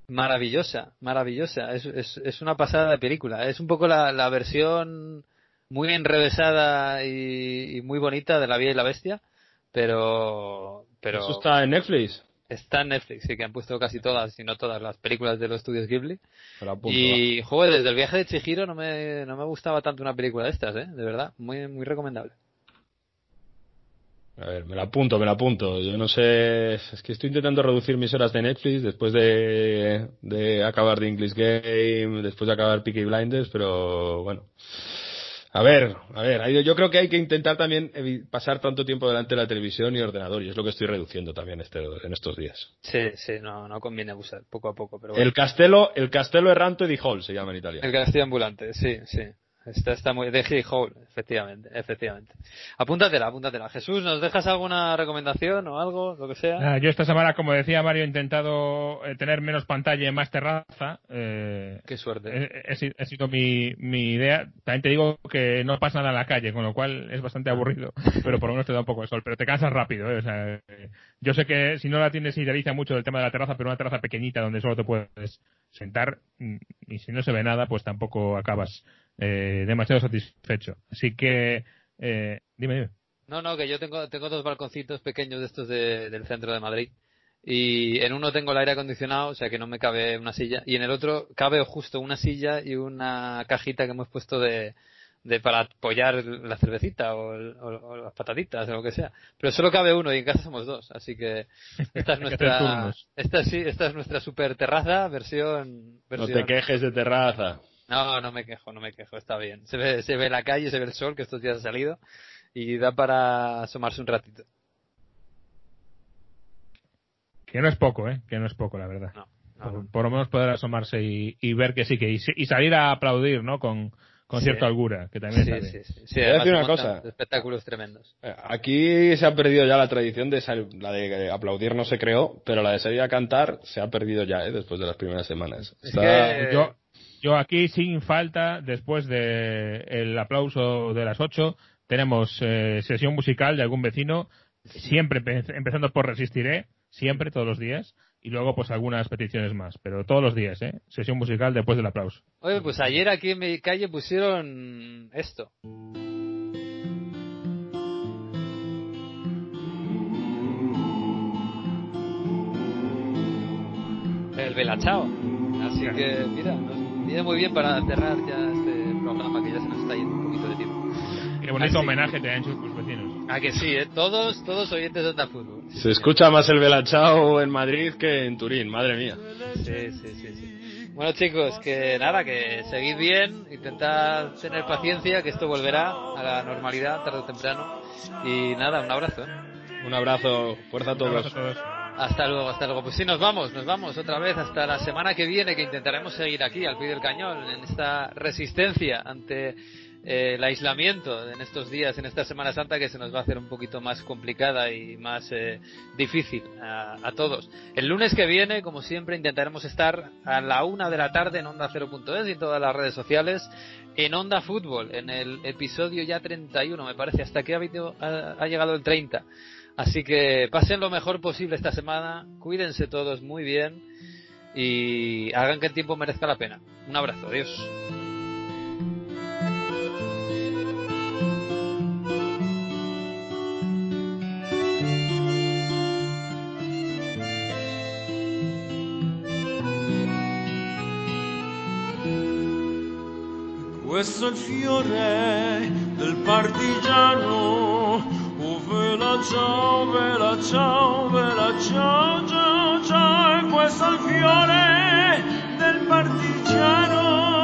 Maravillosa, maravillosa. Es, es, es, una pasada de película. Es un poco la, la versión muy enrevesada y, y, muy bonita de La Vía y la Bestia, pero... pero ¿Eso está en Netflix? Está en Netflix, sí, que han puesto casi todas, si no todas, las películas de los estudios Ghibli. Y, joder, desde el viaje de Chihiro no me, no me gustaba tanto una película de estas, ¿eh? De verdad, muy, muy recomendable. A ver, me la apunto, me la apunto. Yo no sé, es que estoy intentando reducir mis horas de Netflix después de, de acabar The English Game, después de acabar Peaky Blinders, pero bueno. A ver, a ver, yo creo que hay que intentar también pasar tanto tiempo delante de la televisión y ordenador, y es lo que estoy reduciendo también este, en estos días. Sí, sí, no, no conviene abusar, poco a poco, pero bueno. El Castello, el Castello Errante di Hall se llama en Italia. El castillo ambulante, sí, sí. Está, está muy. De Hill Hole, efectivamente, efectivamente. Apúntatela, apúntatela. Jesús, ¿nos dejas alguna recomendación o algo, lo que sea? Ah, yo esta semana, como decía Mario, he intentado eh, tener menos pantalla y más terraza. Eh, Qué suerte. Ha sido mi, mi idea. También te digo que no pasa nada en la calle, con lo cual es bastante aburrido, pero por lo menos te da un poco de sol. Pero te cansas rápido, ¿eh? O sea, yo sé que si no la tienes, idealiza mucho el tema de la terraza, pero una terraza pequeñita donde solo te puedes sentar mm, y si no se ve nada, pues tampoco acabas eh, demasiado satisfecho. Así que, eh, dime, dime. No, no, que yo tengo, tengo dos balconcitos pequeños de estos de, del centro de Madrid. Y en uno tengo el aire acondicionado, o sea que no me cabe una silla. Y en el otro cabe justo una silla y una cajita que hemos puesto de, de para apoyar la cervecita o, o, o, las patatitas o lo que sea. Pero solo cabe uno y en casa somos dos, así que esta es nuestra esta sí, esta es nuestra super terraza versión, versión No te quejes de terraza. No, no me quejo, no me quejo, está bien. Se ve, se ve la calle, se ve el sol que estos días ha salido y da para asomarse un ratito. Que no es poco, ¿eh? Que no es poco, la verdad. No, no, por, no. por, lo menos poder asomarse y, y, ver que sí que y, y salir a aplaudir, ¿no? Con, con Sí. cierta holgura, que también Sí, está sí, bien. sí, sí. Voy a además decir una cosa. Espectáculos tremendos. Eh, Aquí se ha perdido ya la tradición de sal- la de aplaudir no se creó, pero la de salir a cantar se ha perdido ya, ¿eh? después de las primeras semanas. Es Está- que- Yo, yo aquí sin falta, después de el aplauso de las 8, tenemos eh, sesión musical de algún vecino, siempre empe- empezando por Resistiré, siempre, todos los días, y luego pues algunas peticiones más, pero todos los días, ¿eh? Sesión musical después del aplauso. Oye, pues ayer aquí en mi calle pusieron esto. El Belachao. Así que, mira, nos viene muy bien para cerrar ya este programa que ya se nos está yendo un poquito de tiempo. Qué bonito Así- homenaje te han hecho tus vecinos. Ah, que sí, ¿eh? Todos, todos oyentes de Onda Fútbol. Sí, Se señor. escucha más el Belachao en Madrid que en Turín, madre mía. Sí, sí, sí, sí. Bueno chicos, que nada, que seguid bien, intentad tener paciencia, que esto volverá a la normalidad tarde o temprano. Y nada, un abrazo. ¿eh? Un abrazo, fuerza a Un abrazo todos. a todos. Hasta luego, hasta luego. Pues sí, nos vamos, nos vamos otra vez hasta la semana que viene, que intentaremos seguir aquí al pie del cañón, en esta resistencia ante eh, el aislamiento en estos días, en esta Semana Santa, que se nos va a hacer un poquito más complicada y más eh, difícil a, a todos. El lunes que viene, como siempre, intentaremos estar a la una de la tarde en Onda 0.es y en todas las redes sociales, en Onda Fútbol, en el episodio ya 31, me parece, hasta que ha, ha llegado el 30. Así que pasen lo mejor posible esta semana, cuídense todos muy bien y hagan que el tiempo merezca la pena. Un abrazo, adiós. Il fiore del partigiano, Ve la ciao, ve la ciao, ve la ciao, ciao, ciao, e questo è il fiore del partigiano.